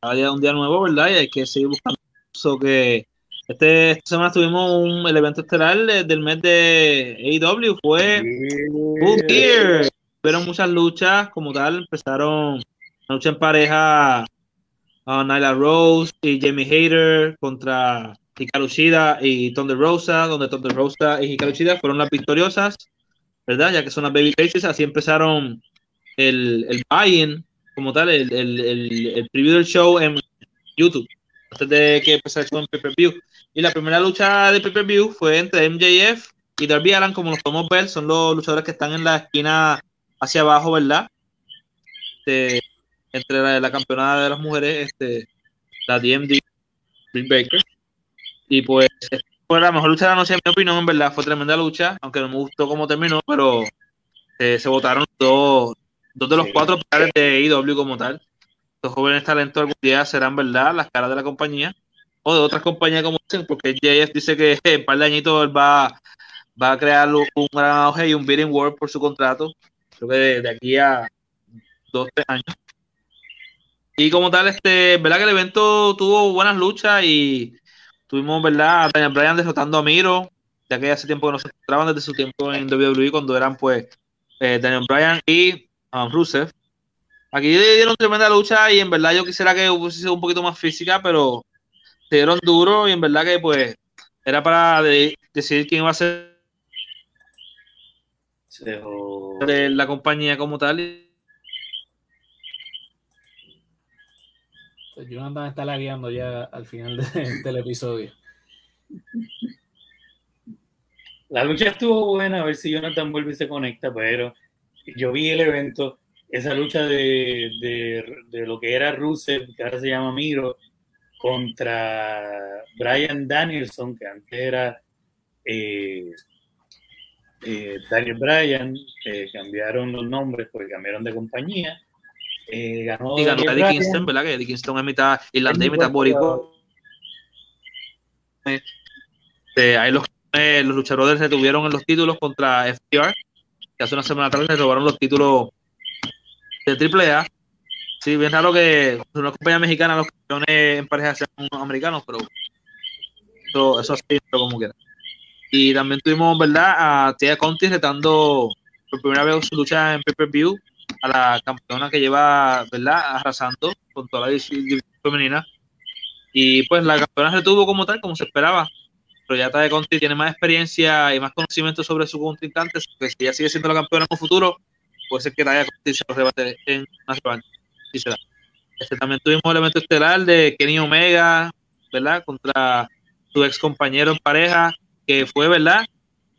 cada día es un día nuevo, ¿verdad? Y hay que seguir buscando eso que este, esta semana tuvimos un el evento estelar de- del mes de AEW, fue Full Gear. Tuvieron muchas luchas como tal, empezaron la lucha en pareja a Nyla Rose y Jamie Hayter contra Hikaru Shida y Thunder Rosa, donde Thunder Rosa y Hikaru Shida fueron las victoriosas, ¿verdad? Ya que son las baby faces, así empezaron el, el buy-in como tal, el, el, el, preview del show en YouTube, antes de que empezara el show en pay-per-view. Y la primera lucha de pay-per-view fue entre MJF y Darby Allin, como los podemos ver, son los luchadores que están en la esquina hacia abajo, ¿verdad? Este, entre la, la campeonada de las mujeres, este, la DMD, Britt Baker. Y pues fue la mejor lucha de la noche, en mi opinión, en verdad, fue tremenda lucha, aunque no me gustó cómo terminó, pero eh, se votaron dos, dos de los cuatro pilares de IW como tal. Estos jóvenes talentos algún día serán, ¿verdad?, las caras de la compañía o de otras compañías como dicen, porque JF dice que en un par de añitos él va, va a crear un un gran auge y un bidding war por su contrato, creo que de, de aquí a dos, tres años. Y como tal, este, verdad que el evento tuvo buenas luchas y tuvimos, ¿verdad? A Daniel Bryan derrotando a Miro, ya que hace tiempo que no se encontraban desde su tiempo en WWE cuando eran pues eh, Daniel Bryan y um, Rusev. Aquí dieron tremenda lucha y en verdad yo quisiera que hubiese sido un poquito más física, pero se dieron duro y en verdad que pues era para de- decidir quién iba a ser de la compañía como tal. Jonathan está lagueando ya al final de- del episodio. La lucha estuvo buena, a ver si Jonathan vuelve y se conecta, pero yo vi el evento, esa lucha de, de, de lo que era Rusev, que ahora se llama Miro, contra Brian Danielson, que antes era eh, eh, Daniel Bryan, eh, cambiaron los nombres porque cambiaron de compañía. Eh, ganó Y ganó Bryan. Kingston, ¿verdad? Que Eddie Kingston es mitad irlandés, mitad boricua. Este, ahí los, eh, los luchadores retuvieron en los títulos contra FTR, que hace una semana atrás les robaron los títulos de AAA. Sí, bien raro que una compañía mexicana los campeones en pareja sean americanos, pero eso, eso sí, pero como quiera. Y también tuvimos, ¿verdad? A Tia Conti retando por primera vez su lucha en pay-per-view a la campeona que lleva, ¿verdad? Arrasando con toda la división femenina. Y pues la campeona retuvo como tal, como se esperaba. Pero ya Tia Conti tiene más experiencia y más conocimiento sobre su contrincante, que si ella sigue siendo la campeona en un futuro, puede ser que Tia Conti se lo rebate en una revancha. Sí se da. Este, también tuvimos el evento estelar de Kenny Omega, ¿verdad? Contra su ex compañero en pareja, que fue, ¿verdad?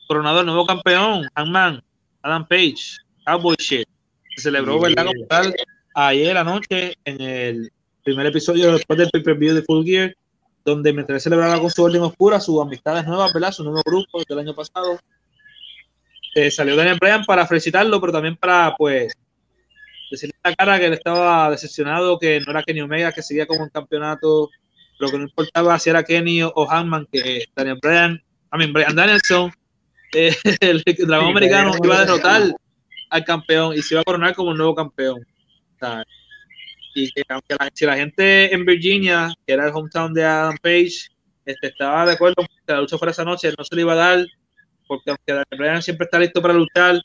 Coronado el nuevo campeón, Hangman, Adam Page, Cowboy Shit. Se celebró, ¿verdad? Como tal, ayer anoche en el primer episodio después del pay-per-view de Full Gear, donde mientras celebraba con su orden oscura sus amistades nuevas, ¿verdad? Su nuevo grupo del año pasado. Eh, salió Daniel Bryan para felicitarlo, pero también para, pues, decirle a la cara que él estaba decepcionado, que no era Kenny Omega, que seguía como en campeonato, pero que no importaba si era Kenny o, Hangman, que Daniel Bryan, I mean, Bryan Danielson, eh, el dragón Sí, americano, iba a derrotar al campeón y se iba a coronar como el nuevo campeón. Sea, y que aunque la, si la gente en Virginia, que era el hometown de Adam Page, este, estaba de acuerdo con que la lucha fuera esa noche, no se le iba a dar, porque aunque Bryan siempre está listo para luchar,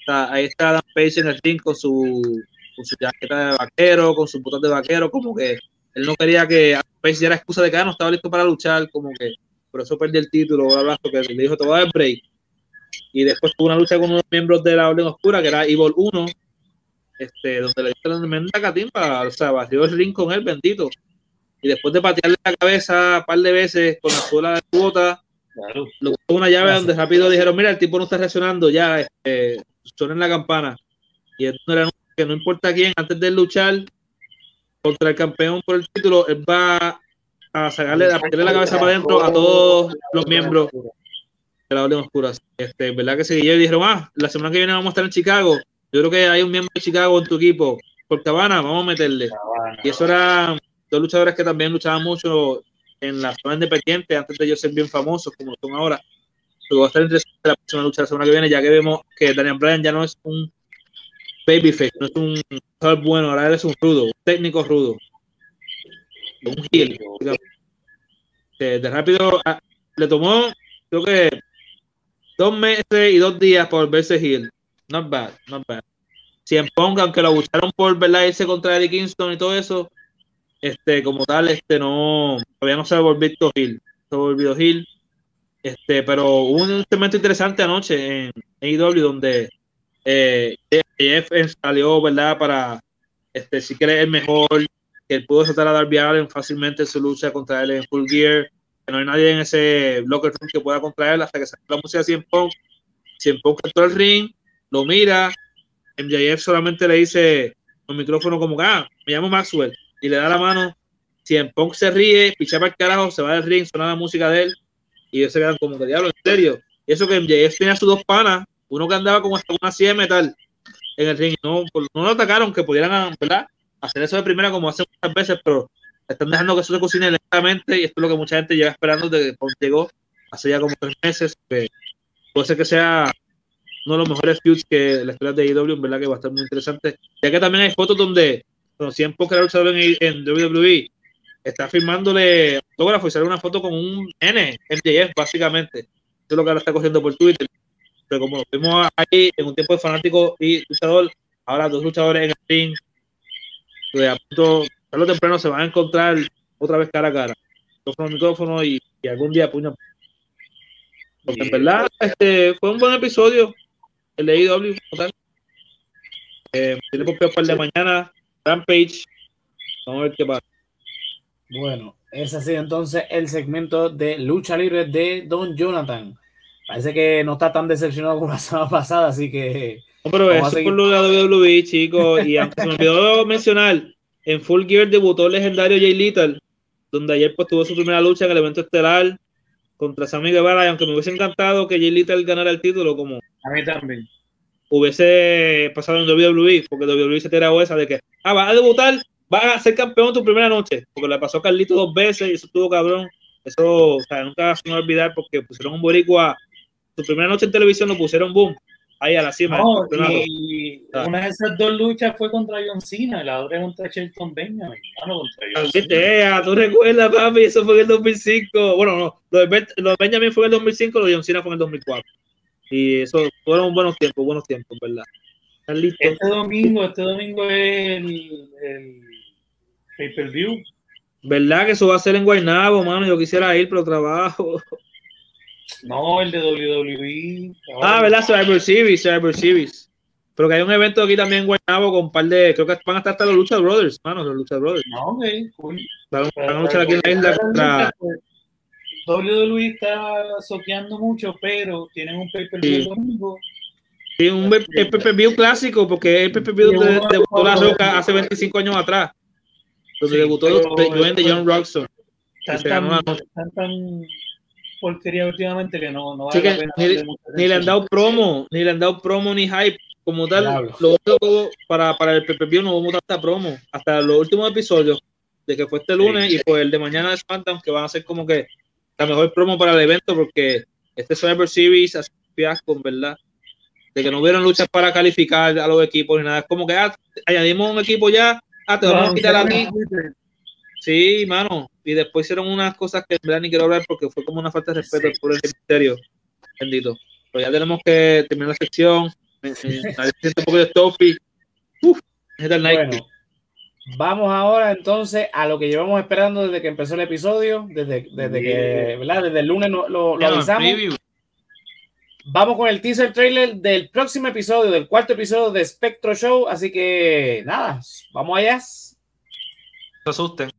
está- ahí está Adam Page en el ring con su, con su jaqueta de vaquero, con sus botas de vaquero, como que él no quería que Adam Page diera excusa de que ah, no estaba listo para luchar, como que por eso perdió el título, bla, porque le dijo, a dar break. Y después tuvo una lucha con unos miembros de la Orden Oscura, que era Evil 1, este, donde le dio tremenda catimba, o sea, batió el ring con él, bendito. Y después de patearle la cabeza un par de veces con la suela de su bota, Claro. Puso una llave donde rápido dijeron, mira, el tipo no está reaccionando, ya, este, suena en la campana. Y esto era que no importa quién, antes de luchar contra el campeón por el título, él va a sacarle, a la cabeza para adentro a todos los miembros la Orden Oscura. Este, ¿verdad que seguí? Y dijeron, ah, la semana que viene vamos a estar en Chicago. Yo creo que hay un miembro de Chicago en tu equipo. Por Cabana, vamos a meterle. Y eso eran dos luchadores que también luchaban mucho en la zona independiente antes de ellos ser bien famosos como son ahora. Pero va a estar interesante la próxima lucha la semana que viene, ya que vemos que Daniel Bryan ya no es un babyface, no es un luchador bueno, ahora él es un rudo, un técnico rudo. Un heel. De, de rápido ah, le tomó, creo que dos meses y dos días por verse heel. Not bad, not bad. Si en Punk, aunque lo buscaron por verdad irse contra Eddie Kingston y todo eso, este, como tal, este no, todavía no se ha volvido Hill, se ha volvido Hill, este, pero hubo un segmento interesante anoche en AEW donde eh, Jeff salió, ¿verdad? Para, este, si que él es el mejor, que él pudo soltar a Darby Allen fácilmente en su lucha contra él en Full Gear, no hay nadie en ese locker room que pueda contra él hasta que salió la música de Cien Punk, Cien Punk entró al ring, lo mira, MJF solamente le dice con micrófono como ah, me llamo Maxwell, y le da la mano. Si en Punk se ríe, picha para el carajo, se va del ring, suena la música de él, y ellos se quedan como que diablo, en serio. Eso que MJF tenía sus dos panas, uno que andaba como hasta una silla de metal en el ring, no, no lo atacaron, que pudieran, ¿verdad? Hacer eso de primera como hacen muchas veces, pero están dejando que eso se cocine lentamente, y esto es lo que mucha gente lleva esperando desde que llegó hace ya como tres meses, que puede ser que sea uno de los mejores feuds que la historia de AEW, en verdad que va a estar muy interesante, ya que también hay fotos donde Punk era luchador en, en WWE, está firmándole autógrafo y sale una foto con un N, MJF, básicamente. Eso es lo que ahora está cogiendo por Twitter. Pero como lo vimos ahí en un tiempo de fanático y luchador, ahora dos luchadores en el ring, pues a punto, tarde o temprano se van a encontrar otra vez cara a cara. Micrófono, micrófono y, y algún día puño. Porque en verdad este, fue un buen episodio el de AEW como tal. Eh, tiene por par de mañana Rampage. Vamos a ver qué pasa. Bueno, ese ha sido entonces el segmento de lucha libre de Don Jonathan. Parece que no está tan decepcionado como la semana pasada, así que. No, pero eso es por lo de WWE, chicos. Y aunque se me olvidó mencionar, en Full Gear debutó el legendario Jay Little, donde ayer pues, tuvo su primera lucha en el evento estelar contra Sammy Guevara. Y aunque me hubiese encantado que Jay Little ganara el título, como A mí también. hubiese pasado en WWE, porque WWE se tiró esa de que, ah, vas a debutar, vas a ser campeón tu primera noche, porque le pasó a Carlito dos veces y eso estuvo cabrón. Eso, o sea, nunca se me va a olvidar porque pusieron un boricua, su primera noche en televisión lo pusieron boom, ahí a la cima. No, y Ah. una de esas dos luchas fue contra John Cena, la otra contra Shelton Benjamin. Ah, no, contra John Cena. tú recuerdas, papi, eso fue en el 2005. Bueno, no, lo de, Ben- lo de Benjamin fue en el 2005, lo de John Cena fue en el 2004. Y eso fueron buenos tiempos, buenos tiempos, ¿verdad? ¿Están listos? Este domingo, este domingo es el, el pay-per-view. ¿Verdad que eso va a ser en Guaynabo, mano? Yo quisiera ir, pero trabajo. No, el de WWE. Ah, ¿verdad? Cyber Series, Cyber Series. Pero que hay un evento aquí también en Guaynabo con un par de. Creo que van a estar hasta los Lucha Brothers, mano, los Lucha Brothers. No, ok, cool. Van, van a luchar aquí en la isla contra. WWE está soqueando mucho, pero tienen un pay-per-view Sí. el domingo. Sí, un be- el PPV clásico, porque el PPV donde debutó La Roca hace 25 años atrás. Donde Sí, debutó pero- Dwayne de John Roxon. Están tan, la noche. están tan porquería últimamente que no, no vale la que pena ni, le han dado promo, ni le han dado promo ni hype como tal. Diablo. Lo único que para, para el PPV no vamos a dar hasta promo. Hasta los últimos episodios de que fue este lunes y pues el de mañana de SmackDown que van a ser como que la mejor promo para el evento porque este Survivor Series hace un fiasco, verdad. De que no hubieron luchas para calificar a los equipos ni nada. Es como que ah, añadimos un equipo ya, ah, te vamos a quitar a ti. Sí, mano. Y después hicieron unas cosas que en verdad ni quiero hablar porque fue como una falta de respeto por el misterio. Bendito. Pero ya tenemos que terminar la sección. Un poco de Toffee. Uf, es el Nike. Bueno, vamos ahora entonces a lo que llevamos esperando desde que empezó el episodio, desde, desde que, ¿verdad? Desde el lunes lo, lo- lo Ya, avisamos. preview. Vamos con el teaser trailer del próximo episodio, del cuarto episodio de Spectro Show. Así que nada, vamos allá. No se asusten.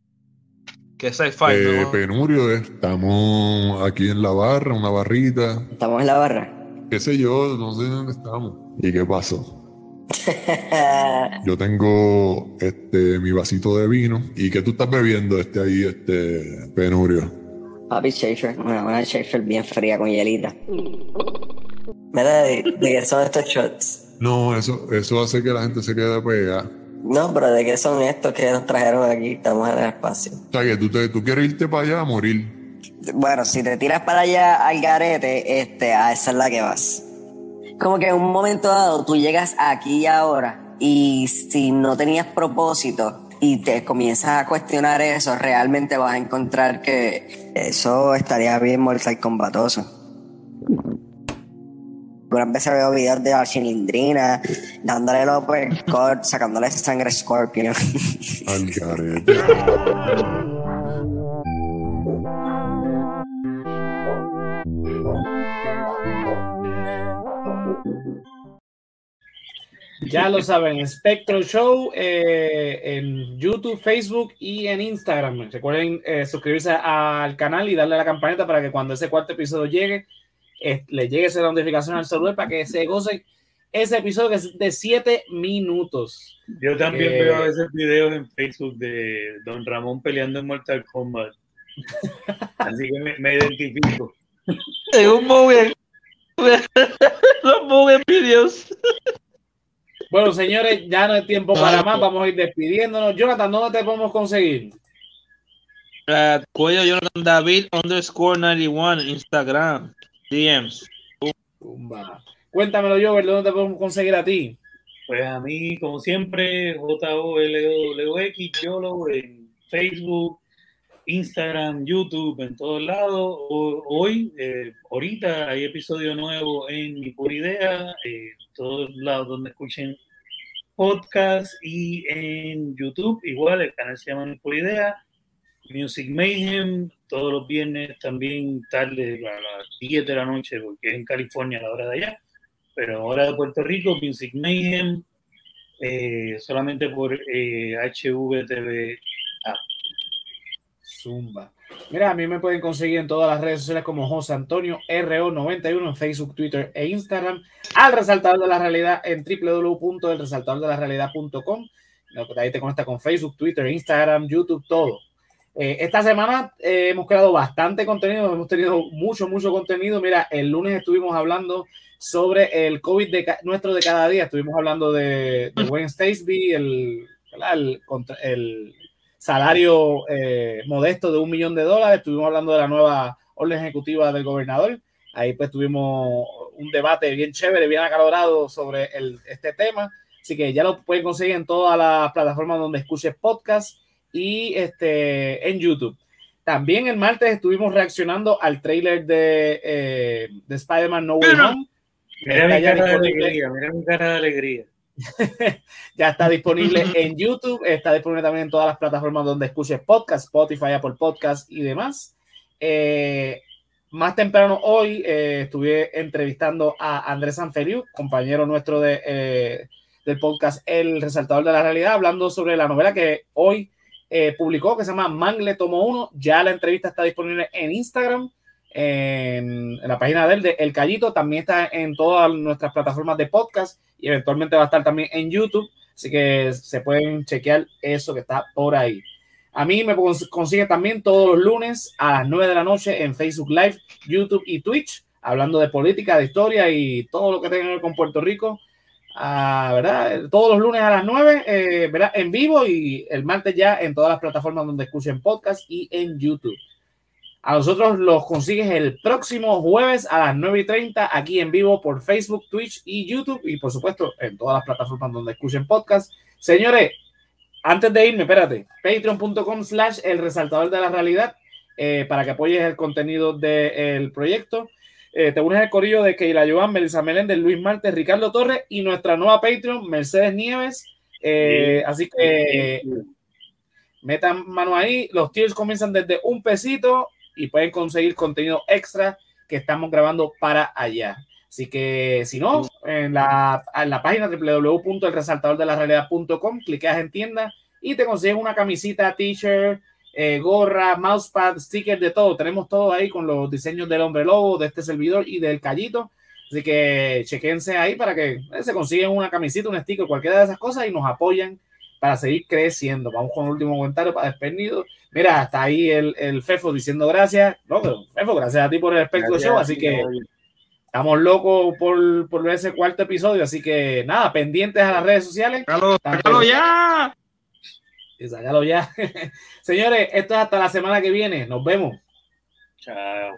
Que es sci-fi, Eh, ¿no? Penurio, estamos aquí en la barra, una barrita. Estamos en la barra. Qué sé yo, no sé dónde estamos. ¿Y qué pasó? Yo tengo este mi vasito de vino. ¿Y qué tú estás bebiendo este ahí, este Penurio? Papi Schaefer, una, una Schaefer bien fría con hielita. Mira, ¿de, de qué son estos shots? No, eso, eso hace que la gente se quede pegada. No, pero ¿de qué son estos que nos trajeron aquí? Estamos en el espacio. O sea, que tú, te, tú quieres irte para allá a morir. Bueno, si te tiras para allá al garete, este, a esa es la que vas. Como que en un momento dado tú llegas aquí y ahora y si no tenías propósito y te comienzas a cuestionar eso, realmente vas a encontrar que eso estaría bien mortal combatoso. Algunas veces veo videos de la chilindrina dándole los uppercut, sacándole sangre a Scorpion. Al garete. Ya lo saben, Spectro Show eh, en YouTube, Facebook y en Instagram. Recuerden eh, suscribirse al canal y darle a la campanita para que cuando ese cuarto episodio llegue, eh, le llegue esa notificación al celular para que se goce ese episodio que es de 7 minutos. Yo también Eh, veo a veces videos en Facebook de Don Ramón peleando en Mortal Kombat. Así que me, me identifico. En un movie. Los movie videos. Bueno, señores, ya no hay tiempo para más. Vamos a ir despidiéndonos. Jonathan, ¿dónde te podemos conseguir? Uh, Cuello Jonathan David underscore 91 Instagram. DMs. Tumba. Cuéntamelo yo, ¿dónde te podemos conseguir a ti? Pues a mí, como siempre, J-O-L-O-W-X, YOLO en Facebook, Instagram, YouTube, en todos lados. O- Hoy, eh, ahorita, hay episodio nuevo en Mi Pura Idea, eh, en todos lados donde escuchen podcast y en YouTube, igual, el canal se llama Mi Pura Idea. Music Mayhem, todos los viernes también tarde, a las 10 de la noche, porque es en California a la hora de allá. Pero ahora de Puerto Rico, Music Mayhem, eh, solamente por eh, HVTV app. Zumba. Mira, a mí me pueden conseguir en todas las redes sociales como José Antonio RO91 en Facebook, Twitter e Instagram. Al resaltador de la realidad en www.elresaltadordelarrealidad.com. Ahí te conecta con Facebook, Twitter, Instagram, YouTube, todo. Eh, esta semana eh, hemos creado bastante contenido, hemos tenido mucho, mucho contenido. Mira, el lunes estuvimos hablando sobre el COVID de nuestro de cada día. Estuvimos hablando de, de Wayne Stacey, el, el, el salario eh, modesto de un millón de dólares. Estuvimos hablando de la nueva orden ejecutiva del gobernador. Ahí pues tuvimos un debate bien chévere, bien acalorado sobre el, este tema. Así que ya lo pueden conseguir en todas las plataformas donde escuches podcast y este, en YouTube. También el martes estuvimos reaccionando al trailer de, eh, de Spider-Man No Way Home. Mira mi cara de alegría, mira mi cara de alegría. ya está disponible en YouTube, está disponible también en todas las plataformas donde escuches podcast, Spotify, Apple Podcast y demás. Eh, más temprano hoy eh, estuve entrevistando a Andrés Sanfeliu, compañero nuestro de, eh, del podcast El Resaltador de la Realidad, hablando sobre la novela que hoy eh, publicó, que se llama Mangle Tomo 1. Ya la entrevista está disponible en Instagram, en, la página de él, de El Callito, también está en todas nuestras plataformas de podcast y eventualmente va a estar también en YouTube, así que se pueden chequear eso que está por ahí. A mí me cons- consigue también todos los lunes a las 9 de la noche en Facebook Live, YouTube y Twitch, hablando de política, de historia y todo lo que tenga que ver con Puerto Rico. ¿Verdad? Todos los lunes a las 9, eh, ¿verdad? En vivo y el martes ya en todas las plataformas donde escuchen podcast y en YouTube. A nosotros los consigues el próximo jueves a las 9 y 30 aquí en vivo por Facebook, Twitch y YouTube y por supuesto en todas las plataformas donde escuchen podcast. Señores, antes de irme, espérate, patreon.com slash el resaltador de la realidad eh, para que apoyes el contenido del proyecto. Eh, te unes al corillo de Keila Joan, Melissa Meléndez, Luis Martes, Ricardo Torres y nuestra nueva Patreon, Mercedes Nieves. Eh, así que metan mano ahí. Los tiers comienzan desde un pesito y pueden conseguir contenido extra que estamos grabando para allá. Así que si no, en la, en la página www.elresaltadordelarrealidad.com, cliqueas en tienda y te consigues una camisita, t-shirt, eh, gorra, mousepad, stickers, de todo. Tenemos todo ahí con los diseños del hombre lobo, de este servidor y del callito. Así que chequense ahí para que eh, se consiguen una camisita, un sticker, cualquiera de esas cosas y nos apoyan para seguir creciendo. Vamos con el último comentario para despedirnos. Mira, está ahí el, el Fefo diciendo gracias. No, pero Fefo, gracias a ti por el espectro show. Así que estamos locos por, por ver ese cuarto episodio. Así que nada, pendientes a las redes sociales. ¡Sácalo, sácalo ya! Y sácalo ya. Señores, esto es hasta la semana que viene. Nos vemos. Chao.